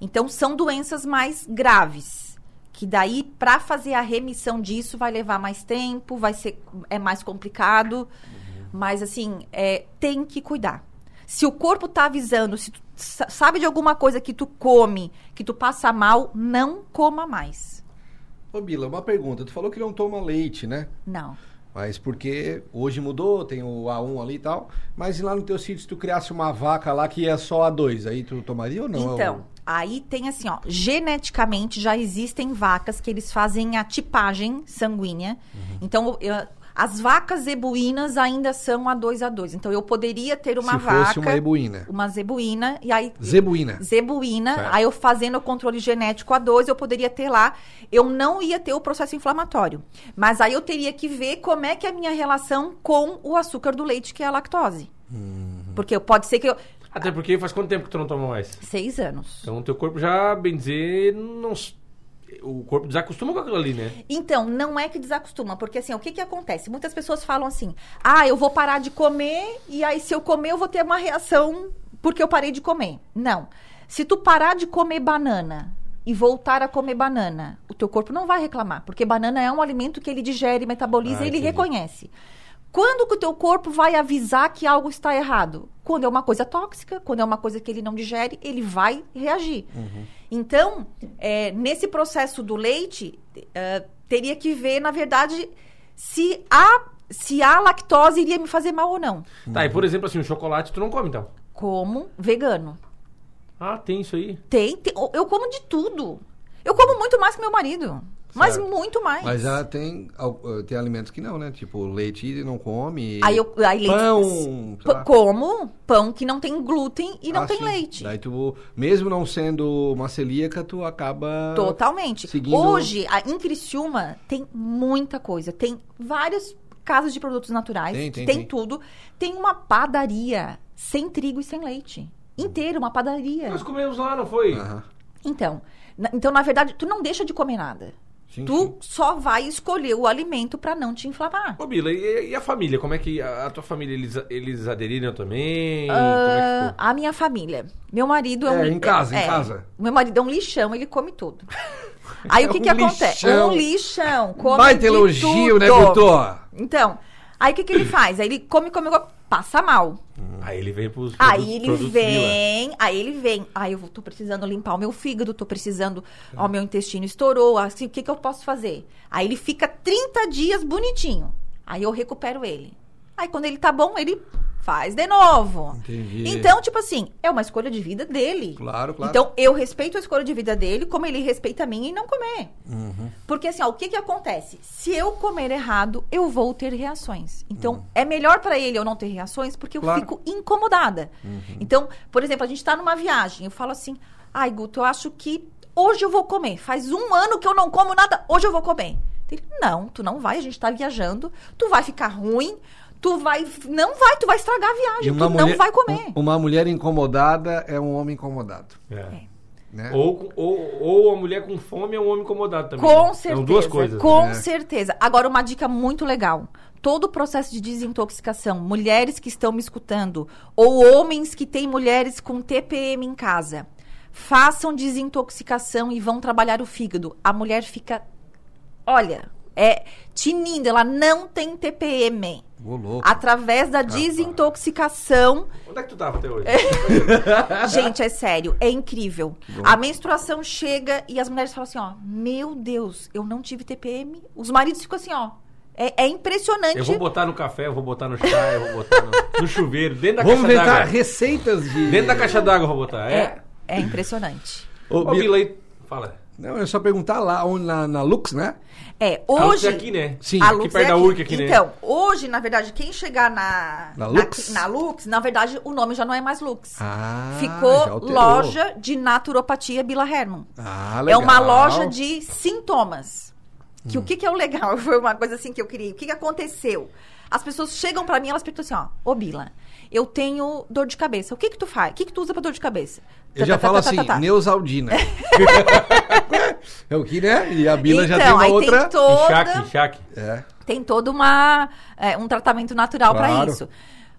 Então são doenças mais graves, que daí para fazer a remissão disso vai levar mais tempo, vai ser é mais complicado, mas assim é, tem que cuidar. Se o corpo tá avisando, se tu sa- sabe de alguma coisa que tu come, que tu passa mal, não coma mais. Ô, Bila, uma pergunta. Tu falou que não toma leite, né? Não. Mas porque hoje mudou, tem o A1 ali e tal. Mas lá no teu sítio, se tu criasse uma vaca lá que é só A2, aí tu tomaria ou não? Então, aí tem assim, ó, geneticamente já existem vacas que eles fazem a tipagem sanguínea. Uhum. Então, eu- as vacas zebuínas ainda são a 2 a 2. Então, eu poderia ter uma se vaca, fosse uma ebuína. uma zebuína, e aí Zebuína. zebuína, Certo. aí eu fazendo o controle genético a 2, eu poderia ter lá, eu não ia ter o processo inflamatório. Mas aí eu teria que ver como é que é a minha relação com o açúcar do leite, que é a lactose. Uhum. Porque pode ser que eu... Até porque faz quanto tempo que tu não toma mais? Seis anos. Então o teu corpo já, bem dizer, não. O corpo desacostuma com aquilo ali, né? Então, não é que desacostuma, porque assim, o que que acontece? Muitas pessoas falam assim: "Ah, eu vou parar de comer e aí se eu comer eu vou ter uma reação porque eu parei de comer". Não. Se tu parar de comer banana e voltar a comer banana, o teu corpo não vai reclamar, porque banana é um alimento que ele digere, metaboliza Ah, e ele entendi. reconhece. Quando que o teu corpo vai avisar que algo está errado? Quando é uma coisa tóxica, quando é uma coisa que ele não digere, ele vai reagir. Então, é, nesse processo do leite, é, teria que ver, na verdade, se a, se a lactose iria me fazer mal ou não. Tá, e por exemplo, assim, o chocolate tu não come, então? Como vegano. Ah, tem isso aí. Tem, tem- eu como de tudo. Eu como muito mais que meu marido. Mas Certo. muito mais. Mas já tem, eh, tem alimentos que não, né? Tipo, leite não come. Aí eu aí leite- Pão, como pão que não tem glúten e não Ah, tem sim. leite. Daí tu, mesmo não sendo uma celíaca, tu acaba. Totalmente. seguindo- Hoje, a, em Criciúma, tem muita coisa. Tem vários casas de produtos naturais. Tem, que tem, tem. tudo. Tem uma padaria sem trigo e sem leite. Inteira, uma padaria. Nós comemos lá, não foi? Aham. Então, na- então, na verdade, tu não deixa de comer nada. Sim, tu sim. só vai escolher o alimento pra não te inflamar. Ô, Bila, e, e a família? Como é que a, a tua família, eles, eles aderiram também? Como é a minha família. Meu marido é um. É, li- em casa, em é, casa. Meu marido é um lixão, ele come tudo. Aí o que Um que acontece? lixão. Um lixão. Come Baita de elogio, né, tudo. doutor? Então, aí o que, que ele faz? Aí ele come, come, come, passa mal. Aí ele vem pros Aí produtos- ele vem, aí ele vem. Aí eu vou- tô precisando limpar o meu fígado, tô precisando. Ó, meu intestino estourou. Assim, o que, que eu posso fazer? Aí ele fica 30 dias bonitinho. Aí eu recupero ele. Aí quando ele tá bom, ele faz de novo. Entendi. Então, tipo assim, é uma escolha de vida dele. Claro, claro. Então, eu respeito a escolha de vida dele, como ele respeita a minha em não comer. Uhum. Porque assim, ó, o que que acontece? Se eu comer errado, eu vou ter reações. Então, Uhum. é melhor pra ele eu não ter reações porque eu Claro. fico incomodada. Uhum. Então, por exemplo, a gente tá numa viagem, eu falo assim: Ai, Guto, eu acho que hoje eu vou comer. Faz um ano que eu não como nada, hoje eu vou comer. Ele, não, tu não vai, a gente tá viajando, tu vai ficar ruim, tu vai. Não vai, tu vai estragar a viagem, tu não vai comer. Uma mulher incomodada é um homem incomodado. É. Né? Ou, ou, ou a mulher com fome é um homem incomodado também. Com né? certeza. São duas coisas. Com né? certeza. Agora, uma dica muito legal. Todo o processo de desintoxicação, mulheres que estão me escutando, ou homens que têm mulheres com TPM em casa, façam desintoxicação e vão trabalhar o fígado. A mulher fica, olha, é tinindo, ela não tem TPM. Ô, louco. Através da desintoxicação, Onde é que tu tava até hoje? Gente, é sério, é incrível. A menstruação chega e as mulheres falam assim, ó, meu Deus, eu não tive TPM. Os maridos ficam assim, ó. É, é impressionante. Eu vou botar no café, eu vou botar no chá, eu vou botar no, no chuveiro, dentro da Vamos caixa inventar d'água. receitas de. Dentro da caixa d'água eu vou botar. É. É, é impressionante. Ô, Ô, Bila aí, fala. Não, é só perguntar lá onde, na, na Lux, né? É, A Lux hoje. é aqui, né? Sim. A aqui Lux perto é da aqui. URC aqui, né? Então, hoje, na verdade, quem chegar na, Na na, Lux? na Lux, na verdade, o nome já não é mais Lux. Ah, Ficou loja de naturopatia Bila Herman. Ah, É legal. uma loja de sintomas. Que o que, que é o legal? Foi uma coisa assim que eu queria. O que, que aconteceu? As pessoas chegam pra mim e elas perguntam assim, ó, ô Bila, eu tenho dor de cabeça. O que que tu faz? O que que tu usa pra dor de cabeça? Eu já Tá, tá, falo tá, assim. Neusaldina. é o que, né? E a Bila já tem Então, uma aí outra. tem toda... Enxaque, enxaque. É. tem todo uma, é, um tratamento natural para isso.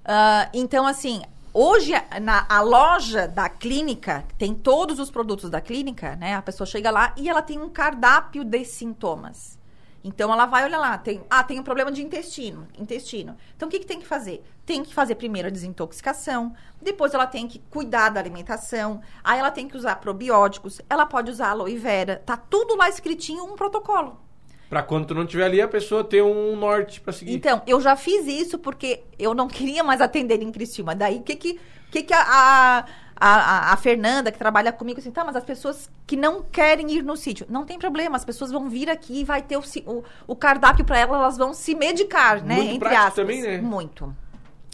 Ah, então, assim, hoje na a loja da clínica tem todos os produtos da clínica, né? A pessoa chega lá e ela tem um cardápio de sintomas. Então ela vai olhar lá, tem, ah, tem um problema de intestino, intestino. Então o que, que tem que fazer? Tem que fazer primeiro a desintoxicação, depois ela tem que cuidar da alimentação, aí ela tem que usar probióticos, ela pode usar aloe vera, tá tudo lá escritinho um protocolo. Pra quando tu não estiver ali, a pessoa ter um norte pra seguir. Então, eu já fiz isso porque eu não queria mais atender em Criciúma. Daí, o que que, que, que a, a, a, a Fernanda, que trabalha comigo, assim, tá, mas as pessoas que não querem ir no sítio, não tem problema, as pessoas vão vir aqui e vai ter o, o, o cardápio para elas, elas vão se medicar, né? Muito entre prático aspas. também, né? Muito.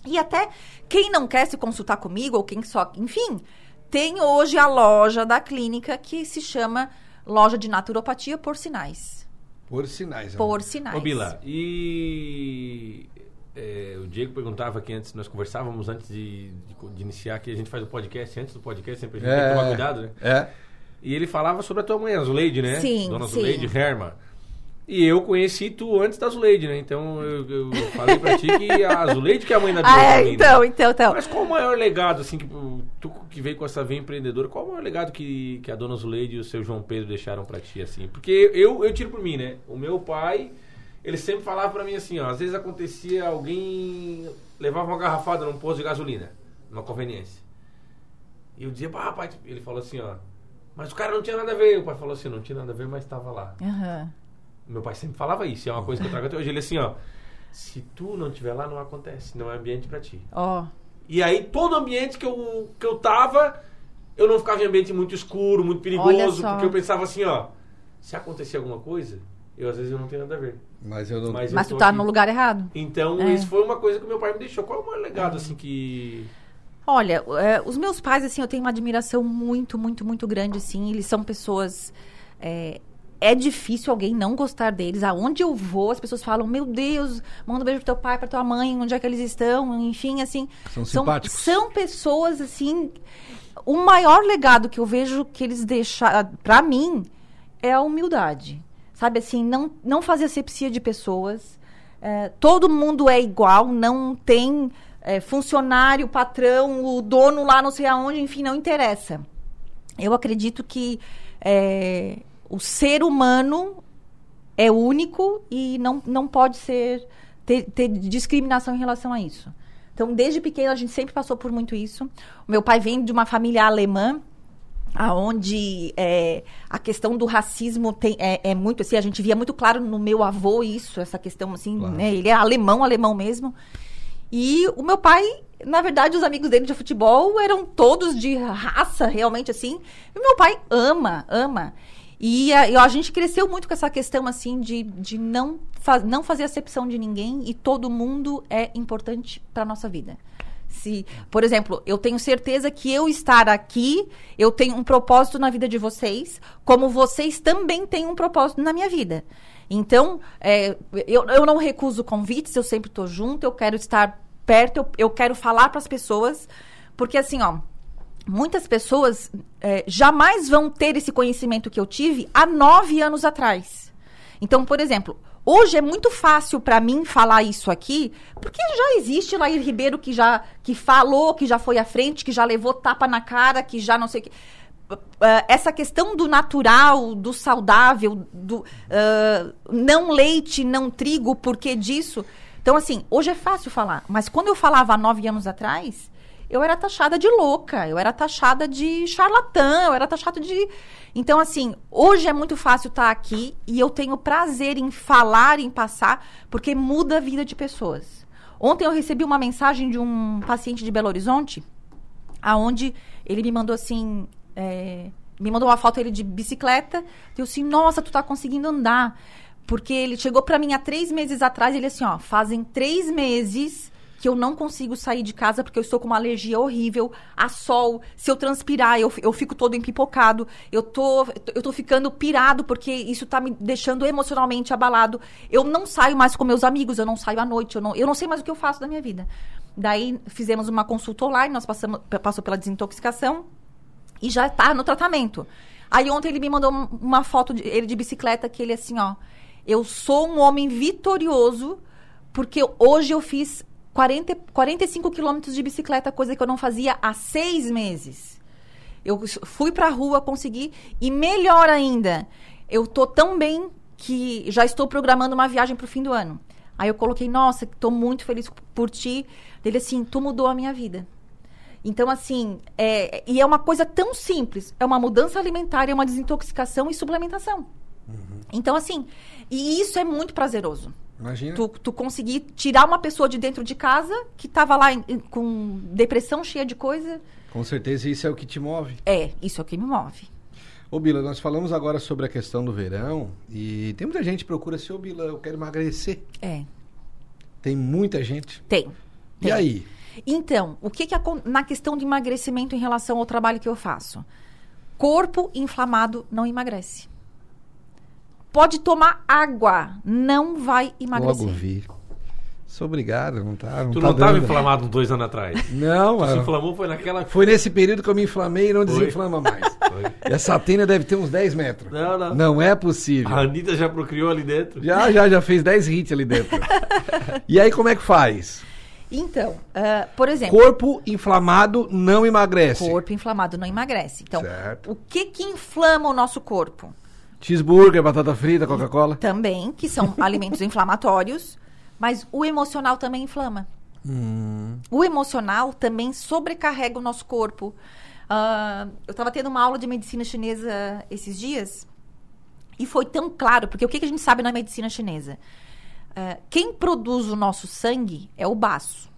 E até quem não quer se consultar comigo, ou quem só. Enfim, tem hoje a loja da clínica que se chama Loja de Naturopatia por Sinais. Por sinais. ó. Por sinais. Ô, Bila, e é, o Diego perguntava aqui antes, nós conversávamos antes de, de- de iniciar, que a gente faz o podcast, antes do podcast, sempre a gente tem que tomar cuidado, né? É. E ele falava sobre a tua mãe, a Zuleide, né? Sim, Dona sim. Zuleide Herman. E eu conheci tu antes da Zuleide, né? Então eu, eu falei pra ti que a Zuleide que é a mãe da Bia Ah, é, né? então, então, então. Mas qual o maior legado, assim, que tu que veio com essa veia empreendedora, qual o maior legado que, que a dona Zuleide e o seu João Pedro deixaram pra ti, assim? Porque eu, eu tiro por mim, né? O meu pai, ele sempre falava pra mim assim, ó, às vezes acontecia alguém levava uma garrafada num posto de gasolina, numa conveniência. E eu dizia, pá, pai, ele falou assim, ó, mas o cara não tinha nada a ver. O pai falou assim, não tinha nada a ver, mas estava lá. Aham. Meu pai sempre falava isso, é uma coisa que eu trago até hoje. Ele assim, ó, se tu não estiver lá, não acontece, não é ambiente pra ti. Ó. E aí, todo ambiente que eu, que eu tava, eu não ficava em ambiente muito escuro, muito perigoso, porque eu pensava assim, ó, se acontecer alguma coisa, eu às vezes eu não tenho nada a ver. Mas eu não. Mas, Mas eu tu tá aqui. no lugar errado. Então, É. isso foi uma coisa que meu pai me deixou. Qual é o maior legado, assim, que... Olha, é, os meus pais, assim, eu tenho uma admiração muito, muito, muito grande, assim. Eles são pessoas. É, é difícil alguém não gostar deles. Aonde eu vou, as pessoas falam: Meu Deus, manda um beijo pro teu pai, pra tua mãe, onde é que eles estão? Enfim, assim. São simpáticos. São pessoas, assim. O maior legado que eu vejo que eles deixaram, pra mim, é a humildade. Sabe assim, não, não fazer asepsia de pessoas. É, todo mundo é igual, não tem é, funcionário, patrão, o dono lá não sei aonde, enfim, não interessa. Eu acredito que é, o ser humano é único e não, não pode ser ter, ter discriminação em relação a isso. Então, desde pequeno, a gente sempre passou por muito isso. O meu pai vem de uma família alemã, aonde é, a questão do racismo tem, é, é muito assim, a gente via muito claro no meu avô isso, essa questão assim, Claro. né? Ele é alemão, alemão mesmo. E o meu pai, na verdade, os amigos dele de futebol eram todos de raça, realmente assim. E o meu pai ama, ama. E a, a gente cresceu muito com essa questão assim de, de não, não fazer acepção de ninguém e todo mundo é importante para nossa vida. Se, por exemplo, eu tenho certeza que eu estar aqui, eu tenho um propósito na vida de vocês, como vocês também têm um propósito na minha vida. Então, é, eu, eu não recuso convites, eu sempre estou junto, eu quero estar perto, eu, eu quero falar para as pessoas, porque assim, ó, muitas pessoas é, jamais vão ter esse conhecimento que eu tive há nove anos atrás. Então, por exemplo, hoje é muito fácil para mim falar isso aqui, porque já existe Lair Ribeiro que já que falou, que já foi à frente, que já levou tapa na cara, que já não sei o que. Uh, essa questão do natural, do saudável, do uh, não leite, não trigo, por que disso? Então, assim, hoje é fácil falar, mas quando eu falava há nove anos atrás, eu era taxada de louca, eu era taxada de charlatã, eu era taxada de. Então, assim, hoje é muito fácil estar aqui e eu tenho prazer em falar, em passar, porque muda a vida de pessoas. Ontem eu recebi uma mensagem de um paciente de Belo Horizonte, aonde ele me mandou assim. É, me mandou uma foto ele de bicicleta. Eu assim, nossa, tu tá conseguindo andar. Porque ele chegou para mim há três meses atrás, ele assim, ó, fazem três meses que eu não consigo sair de casa porque eu estou com uma alergia horrível a sol. Se eu transpirar, eu, eu fico todo empipocado. Eu tô, eu tô ficando pirado porque isso tá me deixando emocionalmente abalado. Eu não saio mais com meus amigos, eu não saio à noite, eu não, eu não sei mais o que eu faço da minha vida. Daí fizemos uma consulta online, nós passamos passou pela desintoxicação e já está no tratamento. Aí ontem ele me mandou uma foto de ele de bicicleta que ele assim, ó, eu sou um homem vitorioso porque hoje eu fiz 40, 45 quilômetros de bicicleta, coisa que eu não fazia há seis meses. Eu fui para a rua, consegui. E melhor ainda, eu tô tão bem que já estou programando uma viagem para o fim do ano. Aí eu coloquei, nossa, estou muito feliz por ti. Ele assim, tu mudou a minha vida. Então, assim, é, e é uma coisa tão simples. É uma mudança alimentar, é uma desintoxicação e suplementação. Uhum. Então, assim, e isso é muito prazeroso. Imagina. Tu, tu conseguir tirar uma pessoa de dentro de casa que estava lá em, em, com depressão cheia de coisa. Com certeza isso é o que te move. É, isso é o que me move. Ô Bila, nós falamos agora sobre a questão do verão e tem muita gente que procura assim, ô Bila, eu quero emagrecer. É. Tem muita gente? Tem. tem. E aí? Então, o que que na questão de emagrecimento em relação ao trabalho que eu faço? Corpo inflamado não emagrece pode tomar água, não vai emagrecer. Logo vi. Sou obrigado, não tá. Não tu tá não estava inflamado dois anos atrás? Não, tu se inflamou foi naquela. Foi nesse período que eu me inflamei e não foi. desinflama mais. Foi. Essa tena deve ter uns 10 metros. Não, não. Não é possível. A Anitta já procriou ali dentro? Já, já, já fez 10 hits ali dentro. e aí, como é que faz? Então, uh, por exemplo. Corpo inflamado não emagrece. Corpo inflamado não emagrece. Então, certo. o que que inflama o nosso corpo? Cheeseburger, batata frita, Coca-Cola? Também, que são alimentos inflamatórios, mas o emocional também inflama. Hum. O emocional também sobrecarrega o nosso corpo. Uh, eu estava tendo uma aula de medicina chinesa esses dias e foi tão claro, porque o que, que a gente sabe na medicina chinesa? Uh, quem produz o nosso sangue é o baço.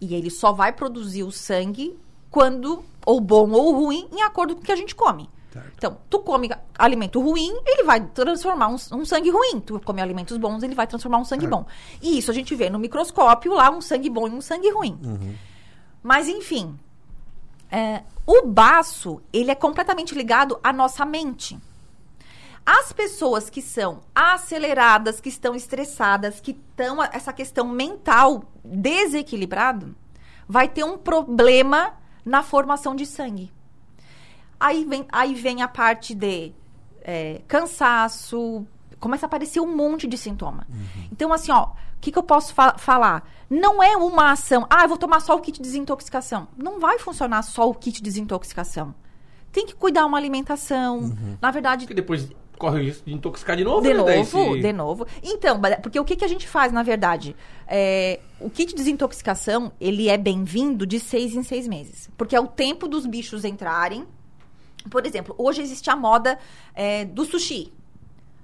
E ele só vai produzir o sangue quando, ou bom ou ruim, em acordo com o que a gente come. Certo. Então, tu come alimento ruim, ele vai transformar um, um, sangue ruim. Tu come alimentos bons, ele vai transformar um sangue bom. E isso a gente vê no microscópio lá, um sangue bom e um sangue ruim. Uhum. Mas, enfim, é, o baço, ele é completamente ligado à nossa mente. As pessoas que são aceleradas, que estão estressadas, que estão essa questão mental desequilibrada, vai ter um problema na formação de sangue. Aí vem, aí vem a parte de é, cansaço, começa a aparecer um monte de sintoma. Uhum. Então, assim, ó, o que, que eu posso fa falar? Não é uma ação, ah, eu vou tomar só o kit de desintoxicação. Não vai funcionar só o kit de desintoxicação. Tem que cuidar uma alimentação. Uhum. Na verdade. Porque depois corre o risco de intoxicar de novo, de né? novo, se... de novo. Então, porque o que, que a gente faz, na verdade? É, o kit de desintoxicação, ele é bem-vindo de seis em seis meses. Porque é o tempo dos bichos entrarem por exemplo, hoje existe a moda é, do sushi.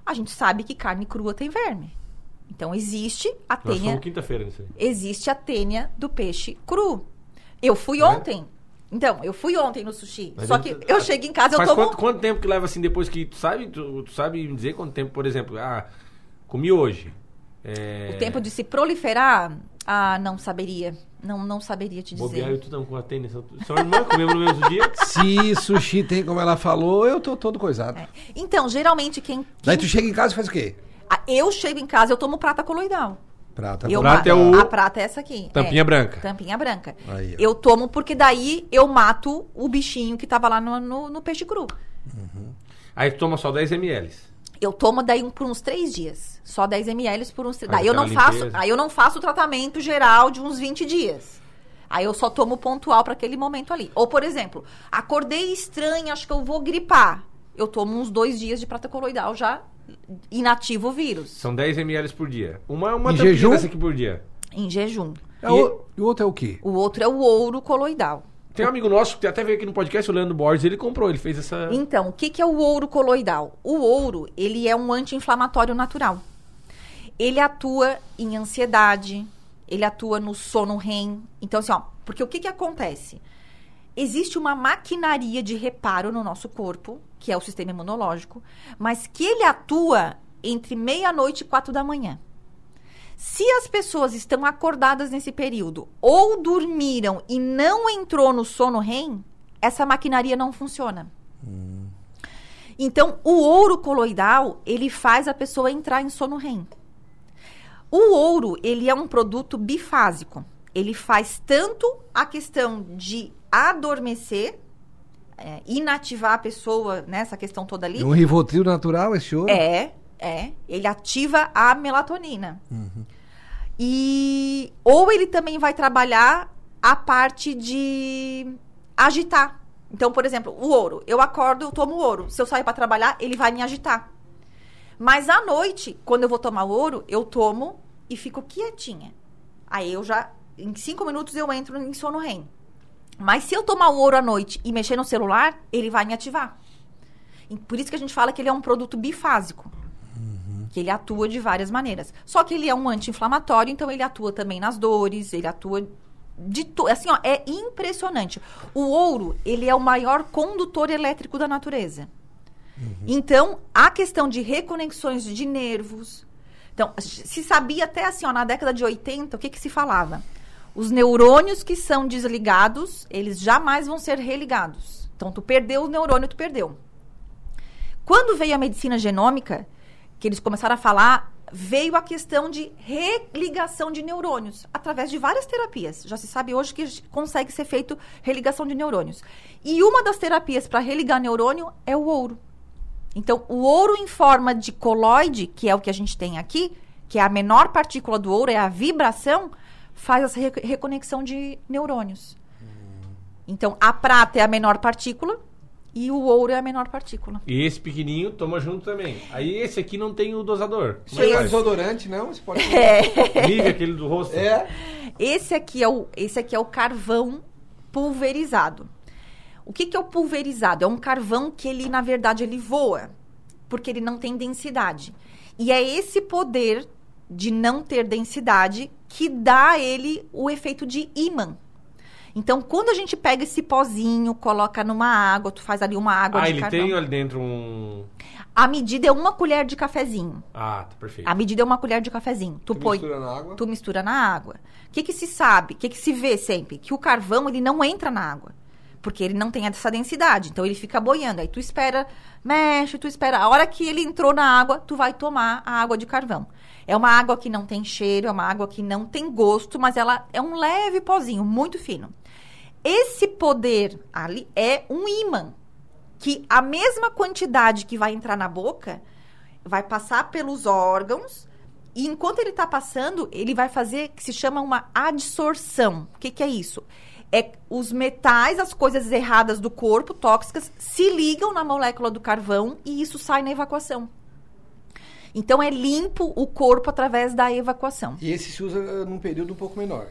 A gente sabe que carne crua tem verme. Então existe a tênia. quinta-feira nisso aí. Existe a tênia do peixe cru. Eu fui é? ontem. Então, eu fui ontem no sushi. Mas só que eu, cheguei em casa, eu tomo... Quanto, quanto, tempo que leva assim depois que tu sabe, tu, tu, sabe me dizer quanto tempo, por exemplo, ah, comi hoje. É... O tempo de se proliferar Ah, não saberia. Não, não saberia te dizer. Bobear e tu não com a tênis. Sua irmã comemos no mesmo dia? Se sushi tem como ela falou, eu tô todo coisado. É. Então, geralmente, quem. Daí quem- tu chega em casa e faz o quê? Ah, Eu chego em casa, eu tomo prata coloidal. Prata. Eu Prata é o- A prata é essa aqui. Tampinha é. branca. Tampinha branca. Aí, ó. eu tomo porque daí eu mato o bichinho que tava lá no, no- no peixe cru. Aí tu toma só 10 ml. Eu tomo daí um- por uns três dias. Só 10 ml por uns três Daí eu não faço. limpeza. Aí eu não faço o tratamento geral de uns 20 dias. Aí eu só tomo pontual para aquele momento ali. Ou, por exemplo, acordei estranha, acho que eu vou gripar. Eu tomo uns dois dias de prata coloidal já inativo o vírus. São 10 ml por dia. Uma, uma Em jejum? dessa aqui por dia. Em jejum. É o- E o outro é o quê? O outro é o ouro coloidal. Tem um amigo nosso que até veio aqui no podcast, o Leandro Borges, ele comprou, ele fez essa... Então, o que, que é o ouro coloidal? O ouro, ele é um anti-inflamatório natural. Ele atua em ansiedade, ele atua no sono REM. Então, assim, ó, porque o que, que acontece? Existe uma maquinaria de reparo no nosso corpo, que é o sistema imunológico, mas que ele atua entre meia-noite e quatro da manhã. Se as pessoas estão acordadas nesse período ou dormiram e não entrou no sono REM, essa maquinaria não funciona. Então, o ouro coloidal, ele faz a pessoa entrar em sono REM. O ouro, ele é um produto bifásico. Ele faz tanto a questão de adormecer, é, inativar a pessoa nessa questão toda ali. Um Rivotril natural esse ouro? É, é. Ele ativa a melatonina. E ou ele também vai trabalhar a parte de agitar. Então, por exemplo, o ouro. Eu acordo, eu tomo ouro. Se eu sair para trabalhar, ele vai me agitar. Mas à noite, quando eu vou tomar ouro, eu tomo e fico quietinha. Aí eu já, em cinco minutos, eu entro em sono REM. Mas se eu tomar o ouro à noite e mexer no celular, ele vai me ativar. E Por isso que a gente fala que ele é um produto bifásico. Que ele atua de várias maneiras. Só que ele é um anti-inflamatório, então ele atua também nas dores, ele atua de to... assim, ó, é impressionante. O ouro, ele é o maior condutor elétrico da natureza. Então, a questão de reconexões de nervos. Então, se sabia até assim, ó, na década de 80, o que que se falava? Os neurônios que são desligados, eles jamais vão ser religados. Então, tu perdeu o neurônio, tu perdeu. Quando veio a medicina genômica, que eles começaram a falar, veio a questão de religação de neurônios através de várias terapias. Já se sabe hoje que consegue ser feito religação de neurônios. E uma das terapias para religar neurônio é o ouro. Então, o ouro em forma de coloide, que é o que a gente tem aqui, que é a menor partícula do ouro, é a vibração, faz essa re- reconexão de neurônios. Então, a prata é a menor partícula e o ouro é a menor partícula. E esse pequenininho toma junto também. Aí esse aqui não tem o dosador. Isso é é desodorante, não? Você pode... Nível aquele do rosto. É. Esse aqui é o, esse aqui é o carvão pulverizado. O que, que é o pulverizado? É um carvão que ele, na verdade, ele voa, porque ele não tem densidade. E é esse poder de não ter densidade que dá a ele o efeito de ímã. Então, quando a gente pega esse pozinho, coloca numa água, tu faz ali uma água Ah, de ele carvão. tem ali dentro um... A medida é uma colher de cafezinho. Ah, tá perfeito. A medida é uma colher de cafezinho. Tu, Tu põe mistura na água. tu mistura na água. O que, que se sabe? O que, que se vê sempre? Que o carvão ele não entra na água. Porque ele não tem essa densidade. Então ele fica boiando. Aí tu espera, mexe, tu espera. A hora que ele entrou na água, tu vai tomar a água de carvão. É uma água que não tem cheiro, é uma água que não tem gosto, mas ela é um leve pozinho, muito fino. Esse poder ali é um ímã. Que a mesma quantidade que vai entrar na boca vai passar pelos órgãos e enquanto ele está passando, ele vai fazer que se chama uma adsorção. O que, que é isso? É os metais, as coisas erradas do corpo, tóxicas, se ligam na molécula do carvão e isso sai na evacuação. Então é limpo o corpo através da evacuação. E esse se usa eh, num período um pouco menor.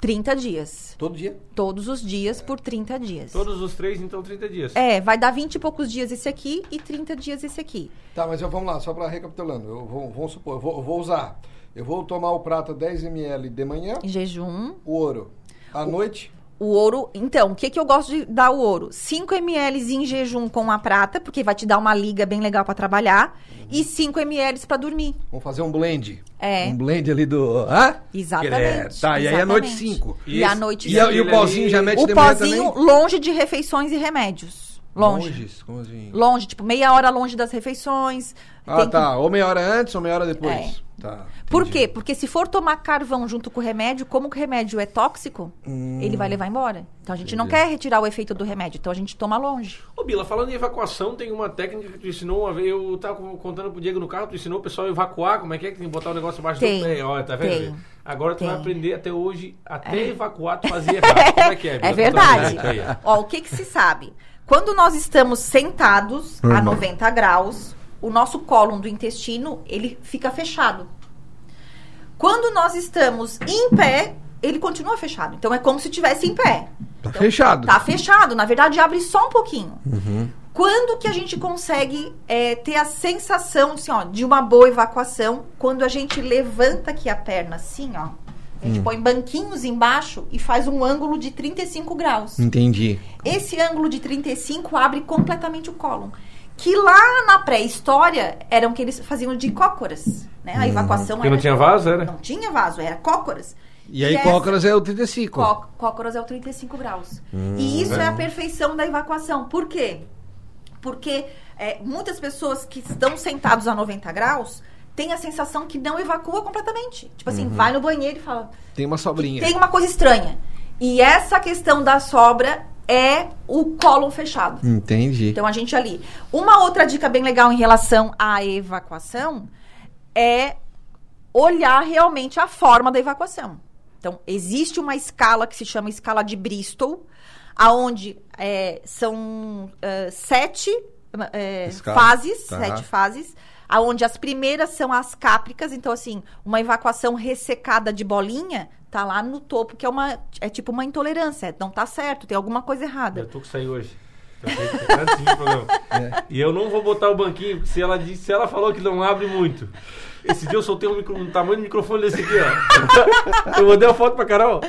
30 dias. Todo dia? Todos os dias por 30 dias. Todos os três, então, 30 dias. É, vai dar 20 e poucos dias esse aqui e 30 dias esse aqui. Tá, mas eu- vamos lá, só para recapitulando. Eu vou, vamos supor, eu vou, eu vou usar. Eu vou tomar o prata 10 ml de manhã, Em jejum. o ouro. À noite, O ouro, então, o que, que eu gosto de dar o ouro? 5 ml em jejum com a prata, porque vai te dar uma liga bem legal pra trabalhar, e 5 ml pra dormir. Vamos fazer um blend. É. Um blend ali do. Hã? Exatamente. É, tá, e aí à noite exatamente. 5. E, E à noite E, a- e o pauzinho ali- já mete O de manhã pozinho também? longe de refeições e remédios. Longe. Longes? Como assim? Longe, tipo, meia hora longe das refeições. Ah, Tem que- tá. Ou meia hora antes ou meia hora depois. É. Tá. Por quê? Porque se for tomar carvão junto com o remédio, como o remédio é tóxico, ele vai levar embora. Então a gente não Hum. Entendi. quer retirar o efeito do remédio, então a gente toma longe. Ô, Bila, falando em evacuação, tem uma técnica que tu ensinou uma vez. Eu tava contando pro Diego no carro, tu ensinou o pessoal a evacuar. Como é que é que tem que botar o negócio abaixo Tem, do pé? Olha, tá vendo? tem, Agora tu vai tem. aprender até hoje, até evacuar, tu fazia errado. Como é que é, Bila? É verdade. Ó, o que que se sabe? Quando nós estamos sentados a Normal. 90 graus, o nosso cólon do intestino, ele fica fechado. Quando nós estamos em pé, ele continua fechado. Então é como se estivesse em pé. Tá Então, fechado. Tá fechado. Na verdade, abre só um pouquinho. Uhum. Quando que a gente consegue é, ter a sensação assim, ó, de uma boa evacuação? Quando a gente levanta aqui a perna assim, ó. A Hum. gente põe banquinhos embaixo e faz um ângulo de 35 graus. Entendi. Esse ângulo de 35 abre completamente o cólon. Que lá na pré-história eram que eles faziam de cócoras. Né? A evacuação Porque era. não tinha vaso, era? Não tinha vaso, era cócoras. E aí, essa- cócoras é o 35. Có- Cócoras é o 35 graus. Hum, e isso é. é. a perfeição da evacuação. Por quê? Porque é, muitas pessoas que estão sentados a 90 graus têm a sensação que não evacua completamente. Tipo Uhum. assim, vai no banheiro e fala, Tem uma sobrinha. tem uma coisa estranha. E essa questão da sobra é o cólon fechado. Entendi. Então a gente ali. Uma outra dica bem legal em relação à evacuação é olhar realmente a forma da evacuação. Então existe uma escala que se chama escala de Bristol, aonde é, são é, sete é, fases, tá. sete fases, aonde as primeiras são as cápricas. Então assim, uma evacuação ressecada de bolinha tá lá no topo, que é uma é tipo uma intolerância, não tá certo, tem alguma coisa errada. Eu tô que sair hoje. Programa. É. E eu não vou botar o banquinho, porque se ela, disse, se ela falou que não abre muito. Esse dia eu soltei um, micro, um tamanho de microfone desse aqui, ó. Eu mandei uma foto pra Carol.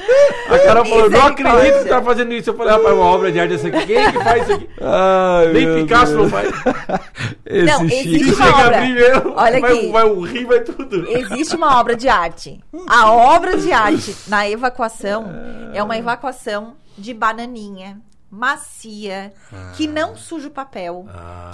A Carol falou, não Misericórdia. acredito que tá fazendo isso. Eu falei, rapaz, uma obra de arte dessa aqui. Quem é que faz isso aqui? Ai, Nem meu Picasso não Deus. faz. Esse Não, existe uma obra. mesmo, Olha vai, aqui. vai o rio, vai tudo. Existe uma obra de arte. A obra de arte na evacuação é uma evacuação de bananinha, macia, que não suja o papel,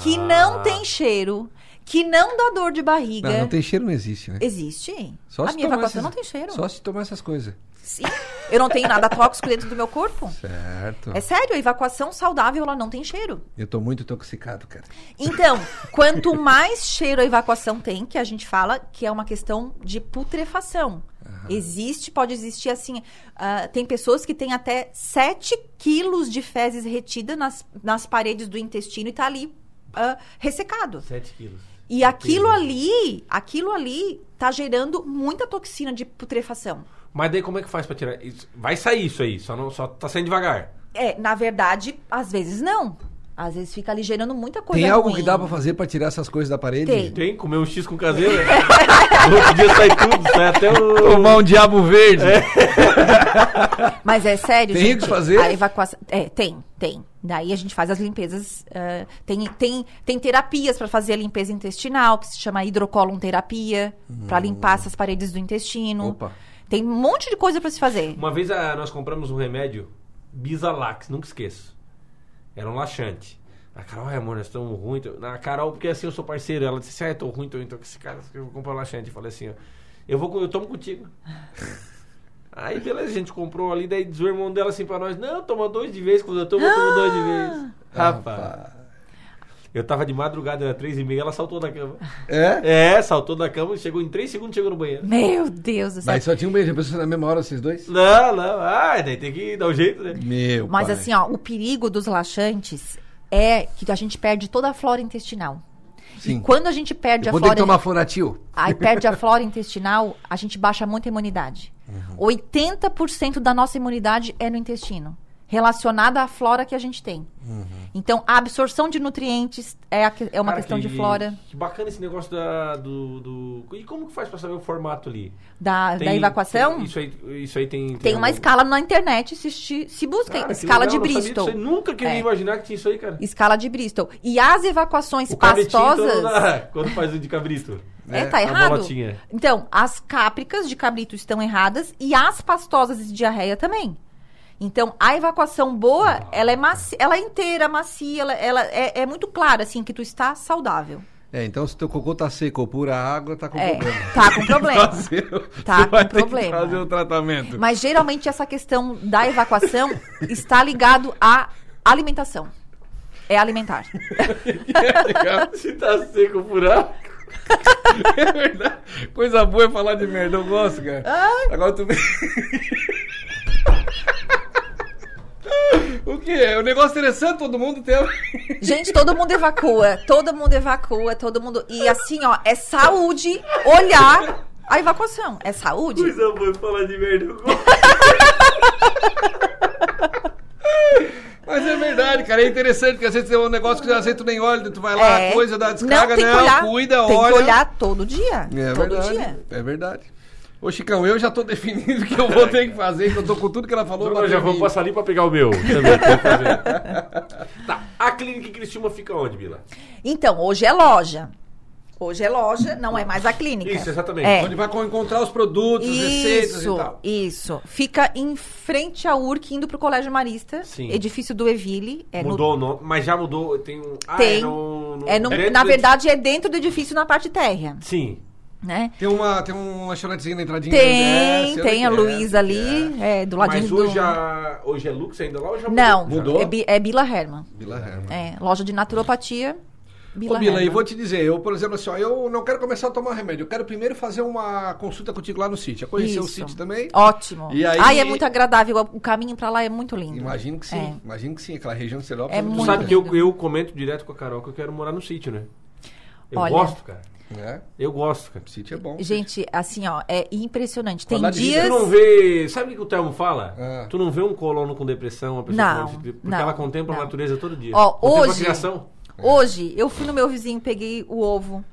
que não tem cheiro, que não dá dor de barriga. Não, não tem cheiro, não existe, né? Existe. Só a se minha evacuação essas- não tem cheiro. Só se tomar essas coisas. Sim. Eu não tenho nada tóxico dentro do meu corpo. Certo. É sério, a evacuação saudável ela não tem cheiro. Eu tô muito intoxicado, cara. Então, quanto mais cheiro a evacuação tem, que a gente fala que é uma questão de putrefação. Existe, pode existir assim. ah, tem pessoas que têm até 7 quilos de fezes retida nas, nas paredes do intestino e tá ali ah, ressecado. 7 quilos. E aquilo ali, aquilo ali tá gerando muita toxina de putrefação. Mas daí como é que faz pra tirar? Vai sair isso aí, só, não, só tá saindo devagar. É, na verdade, às vezes não. Às vezes fica ali gerando muita coisa Tem algo ruim. que dá pra fazer pra tirar essas coisas da parede? Tem. Tem? Comer um X com caseiro? né? Outro dia sai tudo, sai até o... Tomar um diabo verde. Mas é sério, Tem gente. que fazer? A evacuação. É, tem, tem. Daí a gente faz as limpezas. ah, tem, tem, tem terapias para fazer a limpeza intestinal, que se chama hidrocolon terapia, pra limpar essas paredes do intestino. Opa. Tem um monte de coisa para se fazer. Uma vez ah, nós compramos um remédio, Bisalax, nunca esqueço. Era um laxante. A Carol, ai amor, nós estamos ruim. tô- Na Carol, porque assim eu sou parceiro, ela disse, ah, eu tô ruim, tô tô com esse cara, eu vou comprar um laxante. Eu falei assim, ó, eu, vou, eu tomo contigo. Aí, beleza, a gente comprou ali, daí diz o irmão dela assim pra nós, não, toma dois de vez, quando eu tomo, eu tomo dois de vez. Rapaz. Eu tava de madrugada, era três e meia, ela saltou da cama. É? É, saltou da cama e chegou em três segundos, chegou no banheiro. Meu Deus do céu. Mas só tinha um beijo. Pensou na mesma hora vocês dois? Não, não, ah, daí tem que dar um jeito, né? Meu Mas pai. assim, ó, o perigo dos laxantes é que a gente perde toda a flora intestinal. Sim. E quando a gente perde Eu a vou flora que tomar Floratil. Aí perde a flora intestinal, a gente baixa muito a imunidade. Uhum. 80% da nossa imunidade é no intestino. Relacionada à flora que a gente tem. Então, a absorção de nutrientes é, a é uma Cara, questão que- de flora Que bacana esse negócio da, do, do- E como que faz pra saber o formato ali? da, da Tem- evacuação. tem- isso, aí, isso aí tem. Tem uma algum- escala na internet, se, se busca. Cara, escala legal, de sabia Bristol. disso aí. Nunca queria É. imaginar que tinha isso aí, cara. Escala de Bristol. E as evacuações O pastosas. dá, quando faz o de cabrito. É, É, tá errado. bolotinha. Então, as cápricas de cabrito estão erradas e as pastosas de diarreia também. Então, a evacuação boa, ela é macia, ela é inteira, macia, ela, ela é, é muito clara, assim, que tu está saudável. É, então se teu cocô tá seco ou pura água, tá com É, problema. tá com problema. Tá com problema. fazer o tratamento. Mas geralmente essa questão da evacuação está ligado à alimentação. É alimentar. Se tá seco por ar. É verdade. Coisa boa é falar de merda, eu gosto, cara. Agora tu. O que é? O negócio interessante, todo mundo tem. Gente, todo mundo evacua, todo mundo evacua, todo mundo. E assim, ó, é saúde olhar a evacuação. É saúde. Coisa boa falar de merda. Mas é verdade, cara. É interessante, porque às vezes tem um negócio que às vezes tu nem olha, tu vai lá, É. coisa, dá descarga, tem que não, olhar, cuida, tem olha. que olhar todo dia. É todo verdade. dia. É verdade. Ô, Chicão, eu já tô definindo o que eu vou ter que fazer, que eu tô com tudo que ela falou. Já bateu em vamos mim. passar ali pra pegar o meu. Também, tem que fazer. tá. A clínica em Criciúma fica onde, Bila? Então, hoje é loja. Hoje é loja, não é mais a clínica. Isso, exatamente. É. Onde vai encontrar os produtos, receitas e Isso, tal. isso. Fica em frente à URC, indo pro Colégio Marista, Sim. edifício do Eville. É no- mudou o nome, mas já mudou. Tem um. Ah, Tem. é no, no- é no- na verdade, é dentro do edifício, na parte térrea, Sim. Né? Tem, uma, tem um lanchonetezinho na entradinha. Tem, desce, tem a é, Luísa ali, é, do ladinho Mas do... hoje, a, hoje é Lux ainda lá ou já Não, mudou? É, Bi- é Bila Herman. Vila Herman. É, loja de naturopatia, Bila Ô, Bila, e vou te dizer, eu, por exemplo, assim, ó, eu não quero começar a tomar remédio, eu quero primeiro fazer uma consulta contigo lá no sítio. Eu conhecer o sítio também. Ótimo. E aí- Ai, é muito agradável, o caminho pra lá é muito lindo. Imagino que sim, É. imagino que sim, aquela região de Serópolis. É Tu muito sabe que eu, lindo. eu comento direto com a Carol que eu quero morar no sítio, né? Eu Olha. gosto, cara. É, Eu gosto, cara. o sítio é bom. Gente, assim, ó, é impressionante. Tem de dias... Tu não vê. Sabe o que o Telmo fala? Ah. Tu não vê um colono com depressão, uma pessoa Não, com porque não, ela contempla a não. natureza todo dia. Ó, contempla hoje- a criação. Hoje, eu fui no meu vizinho, peguei o ovo.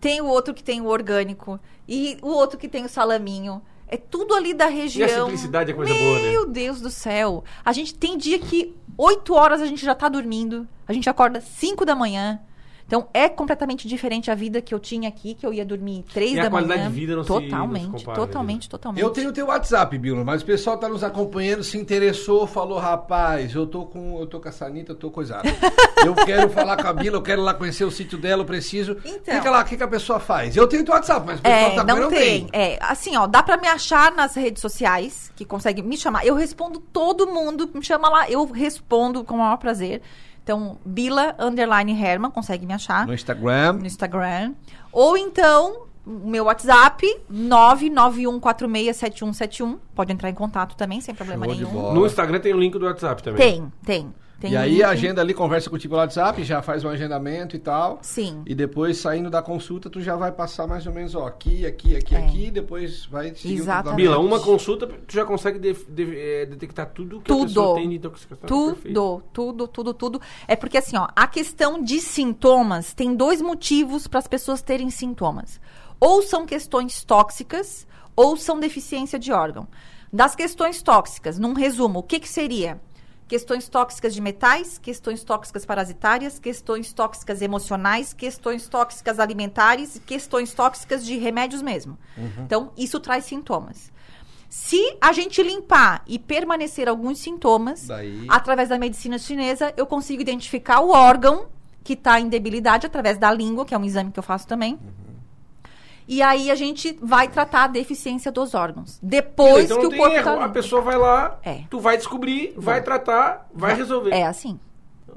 Tem o outro que tem o orgânico. E o outro que tem o salaminho. É tudo ali da região. simplicidade é coisa boa, né? Meu Deus do céu. A gente tem dia que 8 horas a gente já tá dormindo. A gente acorda 5 da manhã. Então é completamente diferente a vida que eu tinha aqui, que eu ia dormir 3 E da a qualidade manhã. de vida não se- não se totalmente, compara, totalmente, totalmente. Eu tenho o teu WhatsApp, Bilo, mas o pessoal tá nos acompanhando, se interessou, falou, rapaz, eu tô com, eu tô com a Sanita, eu tô coisado. eu quero falar com a Bila, eu quero lá conhecer o sítio dela, eu preciso. Então. Fica lá, o que, que a pessoa faz? Eu tenho o teu WhatsApp, mas o pessoal É, tá não não tem. É, assim, ó, dá pra me achar nas redes sociais, que consegue me chamar. Eu respondo todo mundo, me chama lá, eu respondo com o maior prazer. Então, Bila underline Herman, consegue me achar No Instagram. no Instagram. Ou então, o meu WhatsApp, 991467171. Pode entrar em contato também, sem problema Show nenhum. No Instagram tem o link do WhatsApp também. Tem, tem. Tem e aí link. a agenda ali, conversa contigo no WhatsApp, já faz um agendamento e tal. Sim. E depois, saindo da consulta, tu já vai passar mais ou menos, ó, aqui, aqui, aqui, É. aqui, e depois vai seguir o Exatamente. Bila, uma consulta, tu já consegue de- de- eh, detectar tudo que a Tudo. pessoa tem de intoxicação. Perfeito. Tudo, tudo, tudo, tudo. É porque assim, ó, a questão de sintomas tem dois motivos para as pessoas terem sintomas. Ou são questões tóxicas, ou são deficiência de órgão. Das questões tóxicas, num resumo, o que que seria? Questões tóxicas de metais, questões tóxicas parasitárias, questões tóxicas emocionais, questões tóxicas alimentares e questões tóxicas de remédios mesmo. Então, isso traz sintomas. Se a gente limpar e permanecer alguns sintomas, Daí- através da medicina chinesa, eu consigo identificar o órgão que está em debilidade através da língua, que é um exame que eu faço também. E aí a gente vai tratar a deficiência dos órgãos. Depois então que não o tem corpo erro. tá A pessoa vai lá, É. tu vai descobrir, vai tratar, vai resolver. É assim.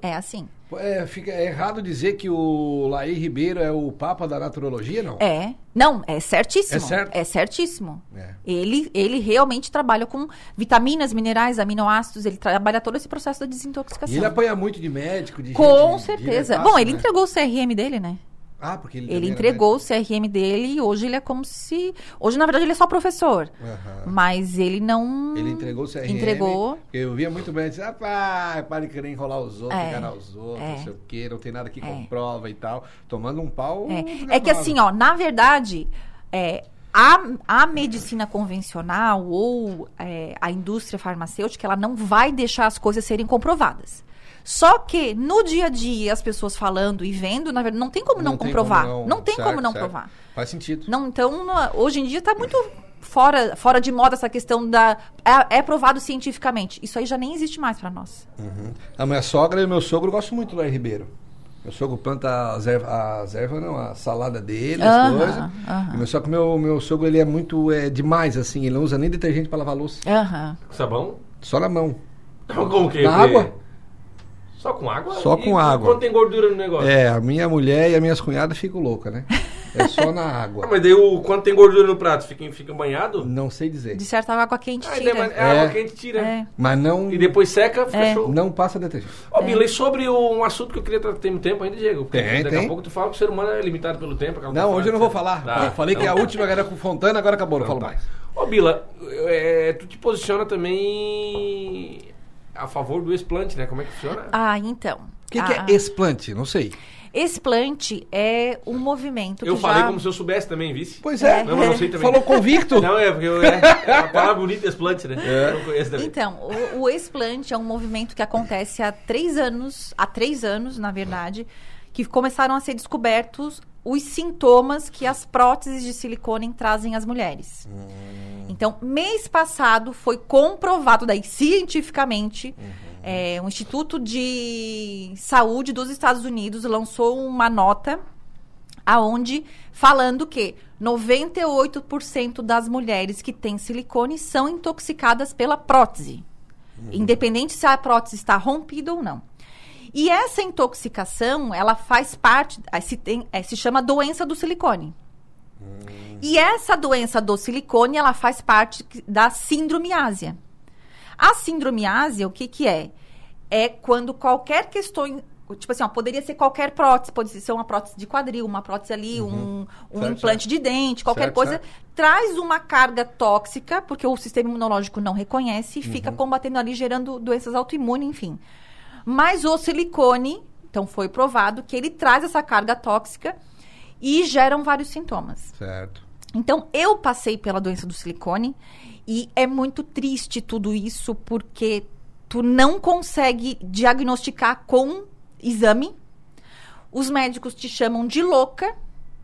É assim. É, fica, é errado dizer que o Laí Ribeiro é o papa da naturologia, não? É. Não, é certíssimo. É certo? É certíssimo. É. Ele, ele realmente trabalha com vitaminas, minerais, aminoácidos, ele trabalha todo esse processo da E desintoxicação. ele apanha muito de médico, de Com gente certeza. diretaço, Bom, ele né? entregou o CRM dele, né? Ah, porque ele, Ele entregou o CRM dele e hoje ele é como se. Hoje, na verdade, ele é só professor. Aham. Mas ele não. Ele entregou o CRM. Entregou. Eu via muito bem, disse, rapaz, para de querer enrolar os outros, É, enganar os outros, é. não sei o quê, não tem nada que É. comprova e tal. Tomando um pau. É, é que assim, ó, na verdade, é, a, a medicina convencional ou é, a indústria farmacêutica, ela não vai deixar as coisas serem comprovadas. Só que no dia a dia, as pessoas falando e vendo, na verdade, não tem como não, tem comprovar. como não, tem certo, como não certo. provar. Faz sentido. Não, então, hoje em dia está muito fora, fora de moda essa questão da. É, é provado cientificamente. Isso aí já nem existe mais para nós. Uhum. A minha sogra e o meu sogro gostam muito do Larry Ribeiro. Meu sogro planta as ervas, as ervas não, a salada dele, as Aham, coisas. aham. E meu, só que meu, meu sogro, ele é muito é, demais, assim. Ele não usa nem detergente pra lavar louça. Aham. Sabão? Só na mão. Como que? Na água? Só com água? Só com água. Quanto tem gordura no negócio? É, a minha mulher e as minhas cunhadas ficam loucas, né? É só na Ah, água. mas daí o, quanto tem gordura no prato? Fica, fica banhado? Não sei dizer. De certa água quente Ah, tira. daí, mas é água É. quente tira. É. Mas não, E depois seca, fica É. show. não passa detergente. Ó, Bila, e sobre o- um assunto que eu queria tratar, tem tempo ainda, Diego? Porque Tem, daqui tem. a pouco tu fala que o ser humano é limitado pelo tempo. Não, falando, hoje eu não vou etc. falar. Tá. Eu falei que a última era com Fontana, agora acabou, não Então falo tá. mais. Ô, Bila, é, tu te posiciona também a favor do explante, né? Como é que funciona? Ah, então. O que, que Ah, é explante? Não sei. Explante é um movimento eu que falei já... como se eu soubesse também, vice. Pois é. Não, mas não sei também. Falou convicto. Não, é, porque eu, é, a palavra bonita é explante, né? É. Eu não conheço também. Então, o, o explante é um movimento que acontece há três anos, há três anos, na verdade, que começaram a ser descobertos os sintomas que as próteses de silicone trazem às mulheres. Então, mês passado foi comprovado daí cientificamente, é, o Instituto de Saúde dos Estados Unidos lançou uma nota aonde falando que 98% das mulheres que têm silicone são intoxicadas pela prótese, independente se a prótese está rompida ou não. E essa intoxicação, ela faz parte, se, tem, se chama doença do silicone. E essa doença do silicone, ela faz parte da síndrome ásia. A síndrome ásia, o que que é? É quando qualquer questão, tipo assim, ó, poderia ser qualquer prótese, pode ser uma prótese de quadril, uma prótese ali, um, um Certo, implante de dente, qualquer Certo, coisa, certo. traz uma carga tóxica, porque o sistema imunológico não reconhece e fica Uhum. combatendo ali, gerando doenças autoimunes, enfim. Mas o silicone, então foi provado que ele traz essa carga tóxica e geram vários sintomas. Certo. Então, eu passei pela doença do silicone e é muito triste tudo isso porque tu não consegue diagnosticar com exame. Os médicos te chamam de louca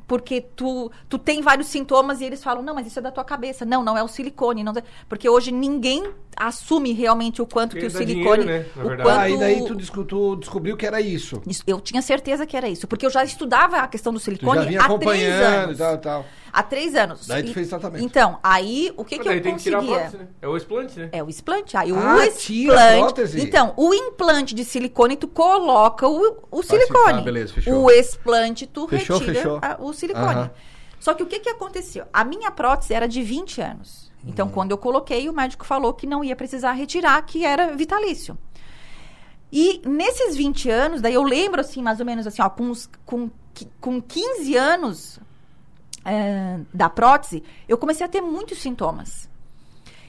porque tu, tu tem vários sintomas e eles falam, não, mas isso é da tua cabeça. Não, não é o silicone. Não... Porque hoje ninguém assume realmente o quanto Porque que o silicone... dinheiro, né? Na o quanto... Ah, e daí tu, desco- tu descobriu que era isso. Eu tinha certeza que era isso, porque eu já estudava a questão do Tu silicone já vinha há três acompanhando e anos. tal, tal. Há três anos. Daí tu E- fez tratamento. Então, aí o que, Mas que eu tem que tirar a conseguia? prótese, né? É o explante, né? É o explante. Aí o Ah, tira a explante. Então, o implante de silicone, tu coloca o, o Faz- silicone. tá, beleza, fechou. O explante, tu Fechou, retira fechou. a- o silicone. Aham. Só que o que, que aconteceu? A minha prótese era de 20 anos. Então, Hum. quando eu coloquei, o médico falou que não ia precisar retirar, que era vitalício. E nesses 20 anos, daí eu lembro, assim, mais ou menos assim, ó, com, uns- com, com 15 anos é, da prótese, eu comecei a ter muitos sintomas.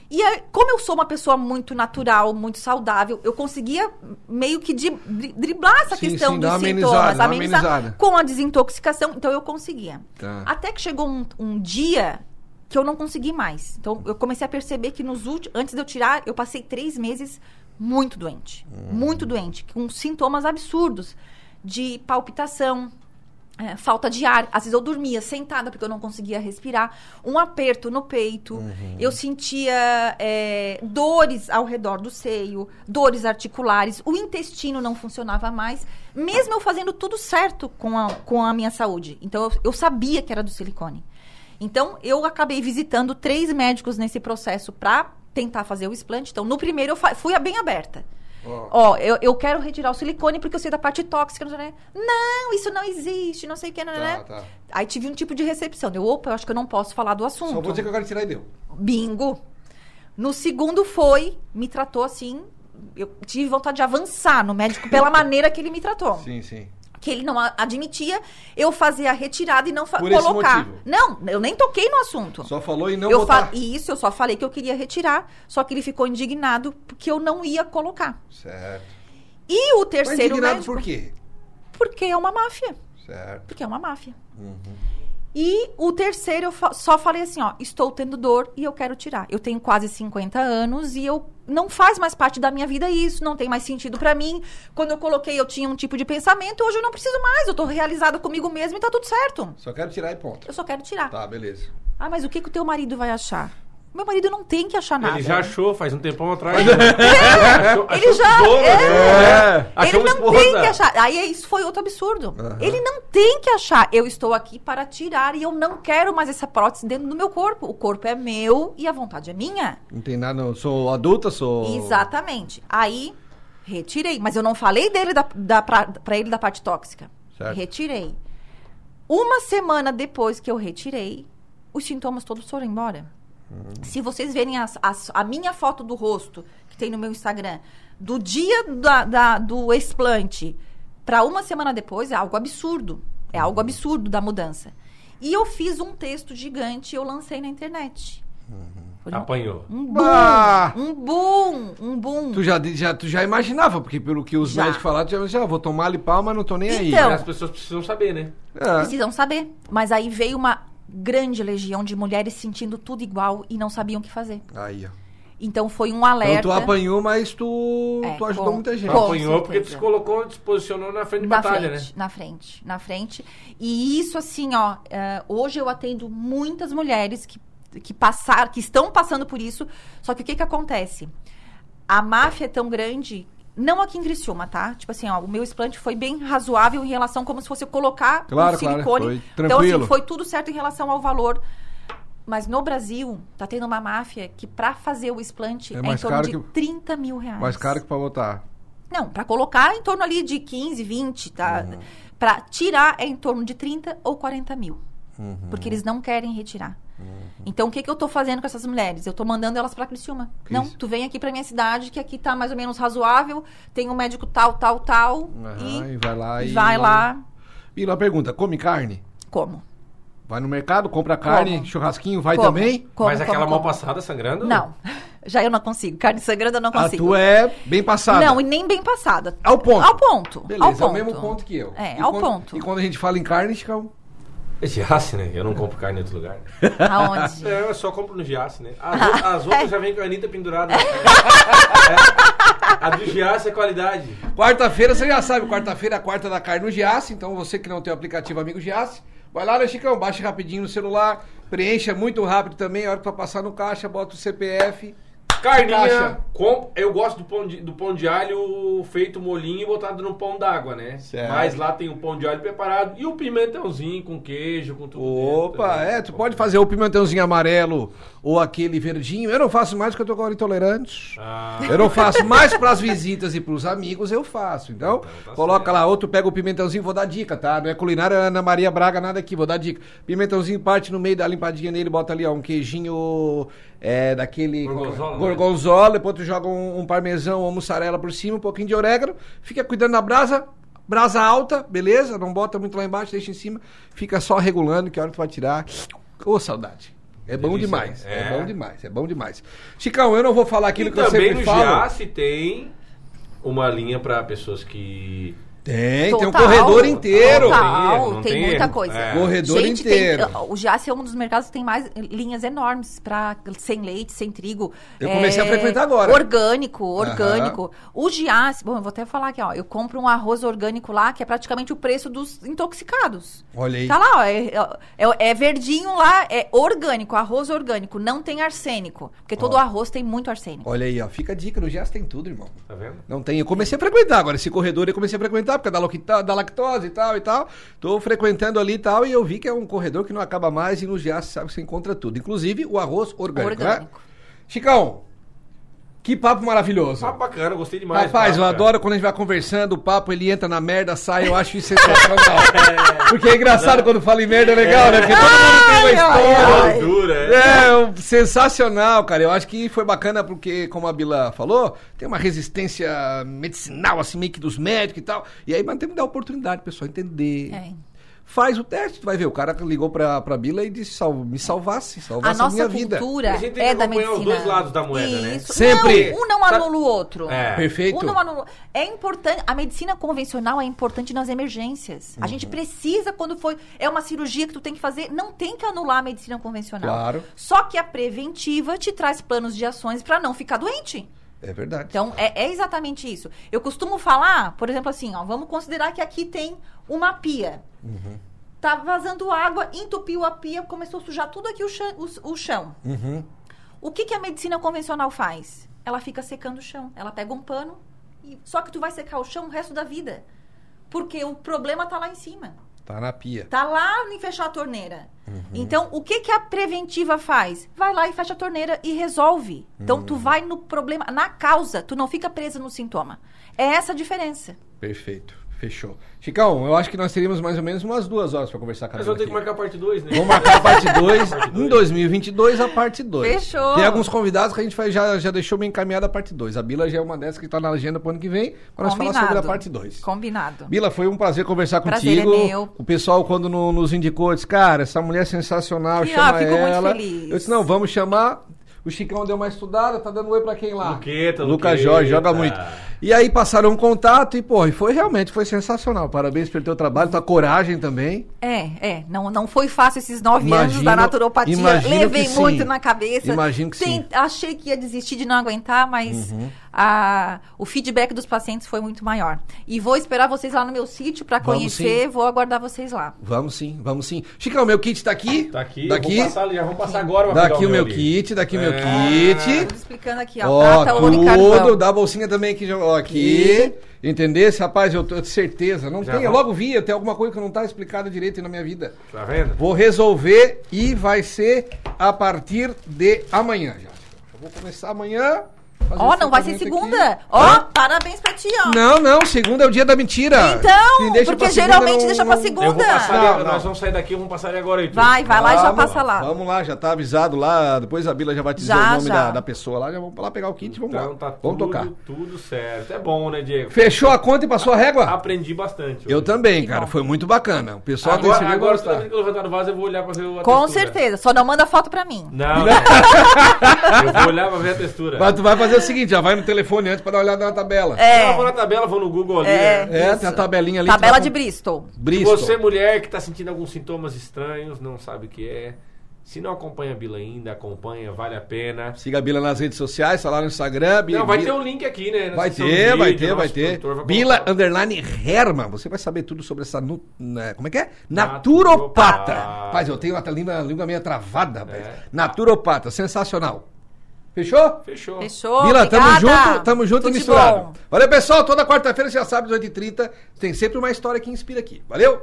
E aí, como eu sou uma pessoa muito natural, muito saudável, eu conseguia meio que dri- driblar essa Sim, questão sim, dos sintomas, amenizar com a desintoxicação, então eu conseguia. Tá. Até que chegou um, um dia que eu não consegui mais. Então eu comecei a perceber que nos últimos, antes de eu tirar, eu passei três meses muito doente, Hum. muito doente, com sintomas absurdos de palpitação, é, falta de ar. Às vezes eu dormia sentada porque eu não conseguia respirar, um aperto no peito. Uhum. Eu sentia é, dores ao redor do seio, dores articulares. O intestino não funcionava mais, mesmo eu fazendo tudo certo com a, com a minha saúde. Então eu, eu sabia que era do silicone. Então eu acabei visitando três médicos nesse processo para tentar fazer o explante. Então no primeiro eu fui a bem aberta. Ó, Ó, eu, eu quero retirar o silicone porque eu sei da parte tóxica. Não, não isso não existe, não sei o que, não, né? tá, tá. Aí tive um tipo de recepção. Deu, opa, eu acho que eu não posso falar do assunto. Só vou dizer que eu quero tirar e deu. Bingo. No segundo foi, me tratou assim. Eu tive vontade de avançar no médico pela maneira que ele me tratou. Sim, sim. Que ele não admitia eu fazer a retirada e não colocar. Não, eu nem toquei no assunto. Só falou e não eu botar. fa- E isso eu só falei que eu queria retirar, só que ele ficou indignado porque eu não ia colocar. Certo. E o Mas terceiro indignado médico, por quê? porque é uma máfia, Certo. porque é uma máfia. Uhum. E o terceiro eu fa- só falei assim, ó, estou tendo dor e eu quero tirar. Eu tenho quase 50 anos e eu não faz mais parte da minha vida isso, não tem mais sentido pra mim. Quando eu coloquei eu tinha um tipo de pensamento, hoje eu não preciso mais, eu tô realizada comigo mesma e tá tudo certo. Só quero tirar e ponto. Eu só quero tirar. Tá, beleza. Ah, mas o que que o teu marido vai achar? Meu marido não tem que achar nada. Ele já achou faz um tempão atrás. Achou- Ele achou já- tesouro, é. né? Achou Ele não tem esposa. que achar. Aí isso foi outro absurdo. Aham. Ele não tem que achar. Eu estou aqui para tirar e eu não quero mais essa prótese dentro do meu corpo. O corpo é meu e a vontade é minha. Não tem nada, eu sou adulta, sou. Exatamente. Aí, retirei. Mas eu não falei dele da, da, pra, pra ele da parte tóxica. Certo. Retirei. Uma semana depois que eu retirei, os sintomas todos foram embora. Se vocês verem as- as- a minha foto do rosto, que tem no meu Instagram, do dia da- da- do explante para uma semana depois, é algo absurdo. É algo absurdo da mudança. E eu fiz um texto gigante e eu lancei na internet. Foi um- Apanhou. um boom, Bah! um boom, um boom. Tu já, já, tu já imaginava, porque pelo que os Já. médicos falaram, tu já, já vou tomar ali pau, mas não tô nem aí. Então. As pessoas precisam saber, né? É. Precisam saber. Mas aí veio uma grande legião de mulheres sentindo tudo igual e não sabiam o que fazer. Aí, ó. Então foi um Então alerta. tu apanhou, mas tu, É, tu ajudou com- muita gente. com- Apanhou porque tu se colocou, te posicionou na frente de na batalha, frente, né? na frente, na frente. E isso, assim, ó, é, hoje eu atendo muitas mulheres que, que passaram, que estão passando por isso. Só que o que que acontece? A máfia é tão grande, não aqui em Criciúma, tá? Tipo assim, ó, o meu explante foi bem razoável em relação como se fosse colocar Claro, um claro, silicone. foi então, tranquilo. assim, foi tudo certo em relação ao valor. Mas no Brasil, tá tendo uma máfia que pra fazer o explante É é, em torno de que- 30 mil reais. Mais caro que pra botar. Não, pra colocar é em torno ali de 15, 20, tá? Uhum. Pra tirar é em torno de 30 ou 40 mil. Uhum. Porque eles não querem retirar. Então, o que, que eu tô fazendo com essas mulheres? Eu tô mandando elas pra Criciúma. Que não, isso? tu vem aqui pra minha cidade, que aqui tá mais ou menos razoável, tem um médico tal, tal, tal, Aham, e e vai lá e. vai lá. E uma pergunta: come carne? Como? Vai no mercado, compra carne, Como? churrasquinho, vai Como? também? Como, Mas aquela como? passada sangrando? Não. Já eu não consigo. Carne sangrando eu não A consigo. tua é bem passada. Não, e nem bem passada. Ao ponto. Ao ponto. Beleza, ao é ponto. o mesmo ponto que eu. É, E ao quando- ponto. E quando a gente fala em carne, fica. É Giasse, né? Eu não compro carne em outro lugar. Aonde? É, eu só compro no Giasse, né? As, ou- as outras já vem com a Anitta pendurada. É. A do Giasse é qualidade. Quarta-feira, você já sabe, quarta-feira é a quarta da carne no Giasse, então você que não tem o aplicativo Amigo Giasse, vai lá, né, Chicão? Baixa rapidinho no celular, preencha muito rápido também, a hora que tu passar no caixa, bota o CPF. Carninha, Caixa. com- eu gosto do pão, de, do pão de alho feito molinho e botado no pão d'água, né? Certo. Mas lá tem o pão de alho preparado e o pimentãozinho com queijo, com tudo Opa, dentro, né? é, tu pode fazer o pimentãozinho amarelo ou aquele verdinho. Eu não faço mais porque eu tô agora intolerante. Ah, Eu não faço mais pras visitas e pros amigos, eu faço. Então, Então tá coloca certo. lá, outro pega o pimentãozinho, vou dar dica, tá? Não é culinária Ana Maria Braga, nada aqui, vou dar dica. Pimentãozinho parte no meio, dá limpadinha nele, bota ali, ó, um queijinho é, daquele... Gorgonzola, né? Gorgonzola, depois tu joga um, um parmesão ou mussarela por cima, um pouquinho de orégano, fica cuidando da brasa, brasa alta, beleza? Não bota muito lá embaixo, deixa em cima, fica só regulando, que a hora tu vai tirar... Ô, saudade. É bom Delícia, demais, né? é. É. bom demais, é bom demais. Chicão, eu não vou falar aquilo e que eu também sempre no falo. Giasse tem uma linha pra pessoas que... Tem, tem um Total, corredor inteiro. Total. Total, Não tem, tem muita erro. coisa. É. Corredor Gente, inteiro. Tem, o Giasse é um dos mercados que tem mais linhas enormes para sem leite, sem trigo. Eu comecei a frequentar agora. Orgânico, orgânico. O Giasse, bom, eu vou até falar aqui, ó. Eu compro um arroz orgânico lá, que é praticamente o preço dos intoxicados. Olha aí. Tá lá, ó. É, é- é verdinho lá, é orgânico, arroz orgânico, não tem arsênico. Porque todo Ó. arroz tem muito arsênico. Olha aí, ó. Fica a dica, no Gias tem tudo, irmão. Tá vendo? Não tem. Eu comecei a frequentar agora. Esse corredor eu comecei a frequentar, porque é da, lactose e tal e tal. Tô frequentando ali e tal. E eu vi que é um corredor que não acaba mais. E no Gias sabe que você encontra tudo. Inclusive o arroz orgânico, né? Orgânico. Chicão, Que papo maravilhoso. Papo bacana, gostei demais. Rapaz, papo, eu cara. adoro quando a gente vai conversando, o papo ele entra na merda, sai, eu acho isso sensacional. Porque é engraçado quando fala em merda, é legal, né? Porque todo mundo tem uma Ai, ai, história. ai. Dura, é. É, um- sensacional, cara. Eu acho que foi bacana porque, como a Bila falou, tem uma resistência medicinal, assim, meio que dos médicos e tal. E aí, mas tem que dar oportunidade, pessoal, entender. É. Faz o teste, tu vai ver. O cara ligou pra, pra Bila e disse: "Sal- me salvasse, A salvasse a, nossa minha vida. cultura A gente tem é que da acompanhar medicina. os dois lados da moeda, né? Isso. Sempre. Não, um não anula o outro. É. Perfeito. Um não anula. É importante. A medicina convencional é importante nas emergências. A Uhum. gente precisa, quando for. É uma cirurgia que tu tem que fazer, não tem que anular a medicina convencional. Claro. Só que a preventiva te traz planos de ações para não ficar doente. É verdade. Então, é, é exatamente isso. Eu costumo falar, por exemplo, assim, ó, vamos considerar que aqui tem uma pia. Uhum. Tá vazando água, entupiu a pia, começou a sujar tudo aqui o chão. O, o chão. Uhum. O que, que a medicina convencional faz? Ela fica secando o chão. Ela pega um pano, e, só que tu vai secar o chão o resto da vida. Porque o problema tá lá em cima. Tá na pia. Tá lá em fechar a torneira. Uhum. Então, o que, que a preventiva faz? Vai lá e fecha a torneira e resolve. Então, Uhum. tu vai no problema, na causa. Tu não fica presa no sintoma. É essa a diferença. Perfeito. Fechou. Chicão, eu acho que nós teríamos mais ou menos umas duas horas pra conversar com a Mas vamos ter que marcar a parte 2, né? Vamos marcar a parte 2 Parte em dois. 2022, a parte 2. Fechou. Tem alguns convidados que a gente vai- já, já deixou bem encaminhada a parte 2. A Bila já é uma dessas que tá na agenda pro ano que vem, para nós falar sobre a parte 2. Combinado. Bila, foi um prazer conversar Prazer contigo. é meu. O pessoal, quando no- nos indicou, disse, cara, essa mulher é sensacional, Ah, chama fico muito ela. feliz. Eu disse, não, vamos chamar. O Chicão deu uma estudada, tá dando oi pra quem lá? Luqueta, Lucas. Jorge, joga muito. E aí passaram um contato e, pô, e foi realmente, foi sensacional. Parabéns pelo teu trabalho, tua coragem também. É, é. Não, não foi fácil esses nove Imagino- anos da naturopatia. Levei sim. muito na cabeça. Imagino que sim. Uhum. Achei que ia desistir de não aguentar, mas a- o feedback dos pacientes foi muito maior. E vou esperar vocês lá no meu sítio para conhecer. Vou aguardar vocês lá. Vamos sim, vamos sim. Chicão, meu kit tá aqui. Tá aqui, Daqui. eu vou passar, já vamos passar agora Daqui o meu ali. kit, daqui o meu É. kit. Tudo explicando aqui, ó. Ó, prata, ouro e carvão. dá a bolsinha também aqui, ó, aqui. Entendesse? Rapaz, eu tenho certeza. Não Já tem, eu vou- logo vi, tem alguma coisa que não tá explicada direito aí na minha vida. Tá vendo? Vou resolver e vai ser a partir de amanhã já. Eu vou começar amanhã. Ó, esse não vai ser segunda. Ó, Hã? parabéns pra ti, ó. Não, não, segunda é o dia da mentira. Então, deixa porque geralmente não- deixa pra segunda. Eu vou passar Não, ali, não. nós vamos sair daqui, vamos passar ali agora, Heitor. Vai, vai lá e já passa lá. Vamos lá, já tá avisado lá. Depois a Bila já vai te dizer Já, o nome da, da pessoa lá. Já vamos lá pegar o kit e vamos Então lá. tá vamos tudo, tocar. tudo certo. É bom, né, Diego? Fechou a conta e passou a régua? Aprendi bastante. Eu hoje. também, Que cara. bom. Foi muito bacana. O pessoal Agora, decidiu agora toda vez que eu levantar no vaso, eu vou olhar pra ver a Com textura. certeza. Só não manda foto pra mim. Não, não. eu vou olhar pra ver a textura. Mas tu vai fazer o seguinte, já vai no telefone antes pra dar uma olhada na tabela. É. Eu vou na tabela, vou no Google ali. É. né? É, Isso. tem a tabelinha ali. Tabela tu de Bristol. Se Bristol. você, mulher, que tá sentindo alguns sintomas estranhos, não sabe o que é. Se não acompanha a Bila ainda, acompanha, vale a pena. Siga a Bila nas redes sociais, tá lá no Instagram. Bi- Não, vai Bi- ter um link aqui, né? Vai ter, do vai vídeo, ter, vai ter. vai Bila colocar. Underline Herman. Você vai saber tudo sobre essa. nu- né, como é que é? Naturopata. Naturopata. Rapaz, eu tenho a língua, língua meio travada, rapaz. É. Naturopata, sensacional. Fechou? Fechou. Fechou? Bila, tamo Obrigada. junto, tamo junto Tudo e misturado. Valeu, pessoal. Toda quarta-feira, você já sabe, às 8h30, tem sempre uma história que inspira aqui. Valeu?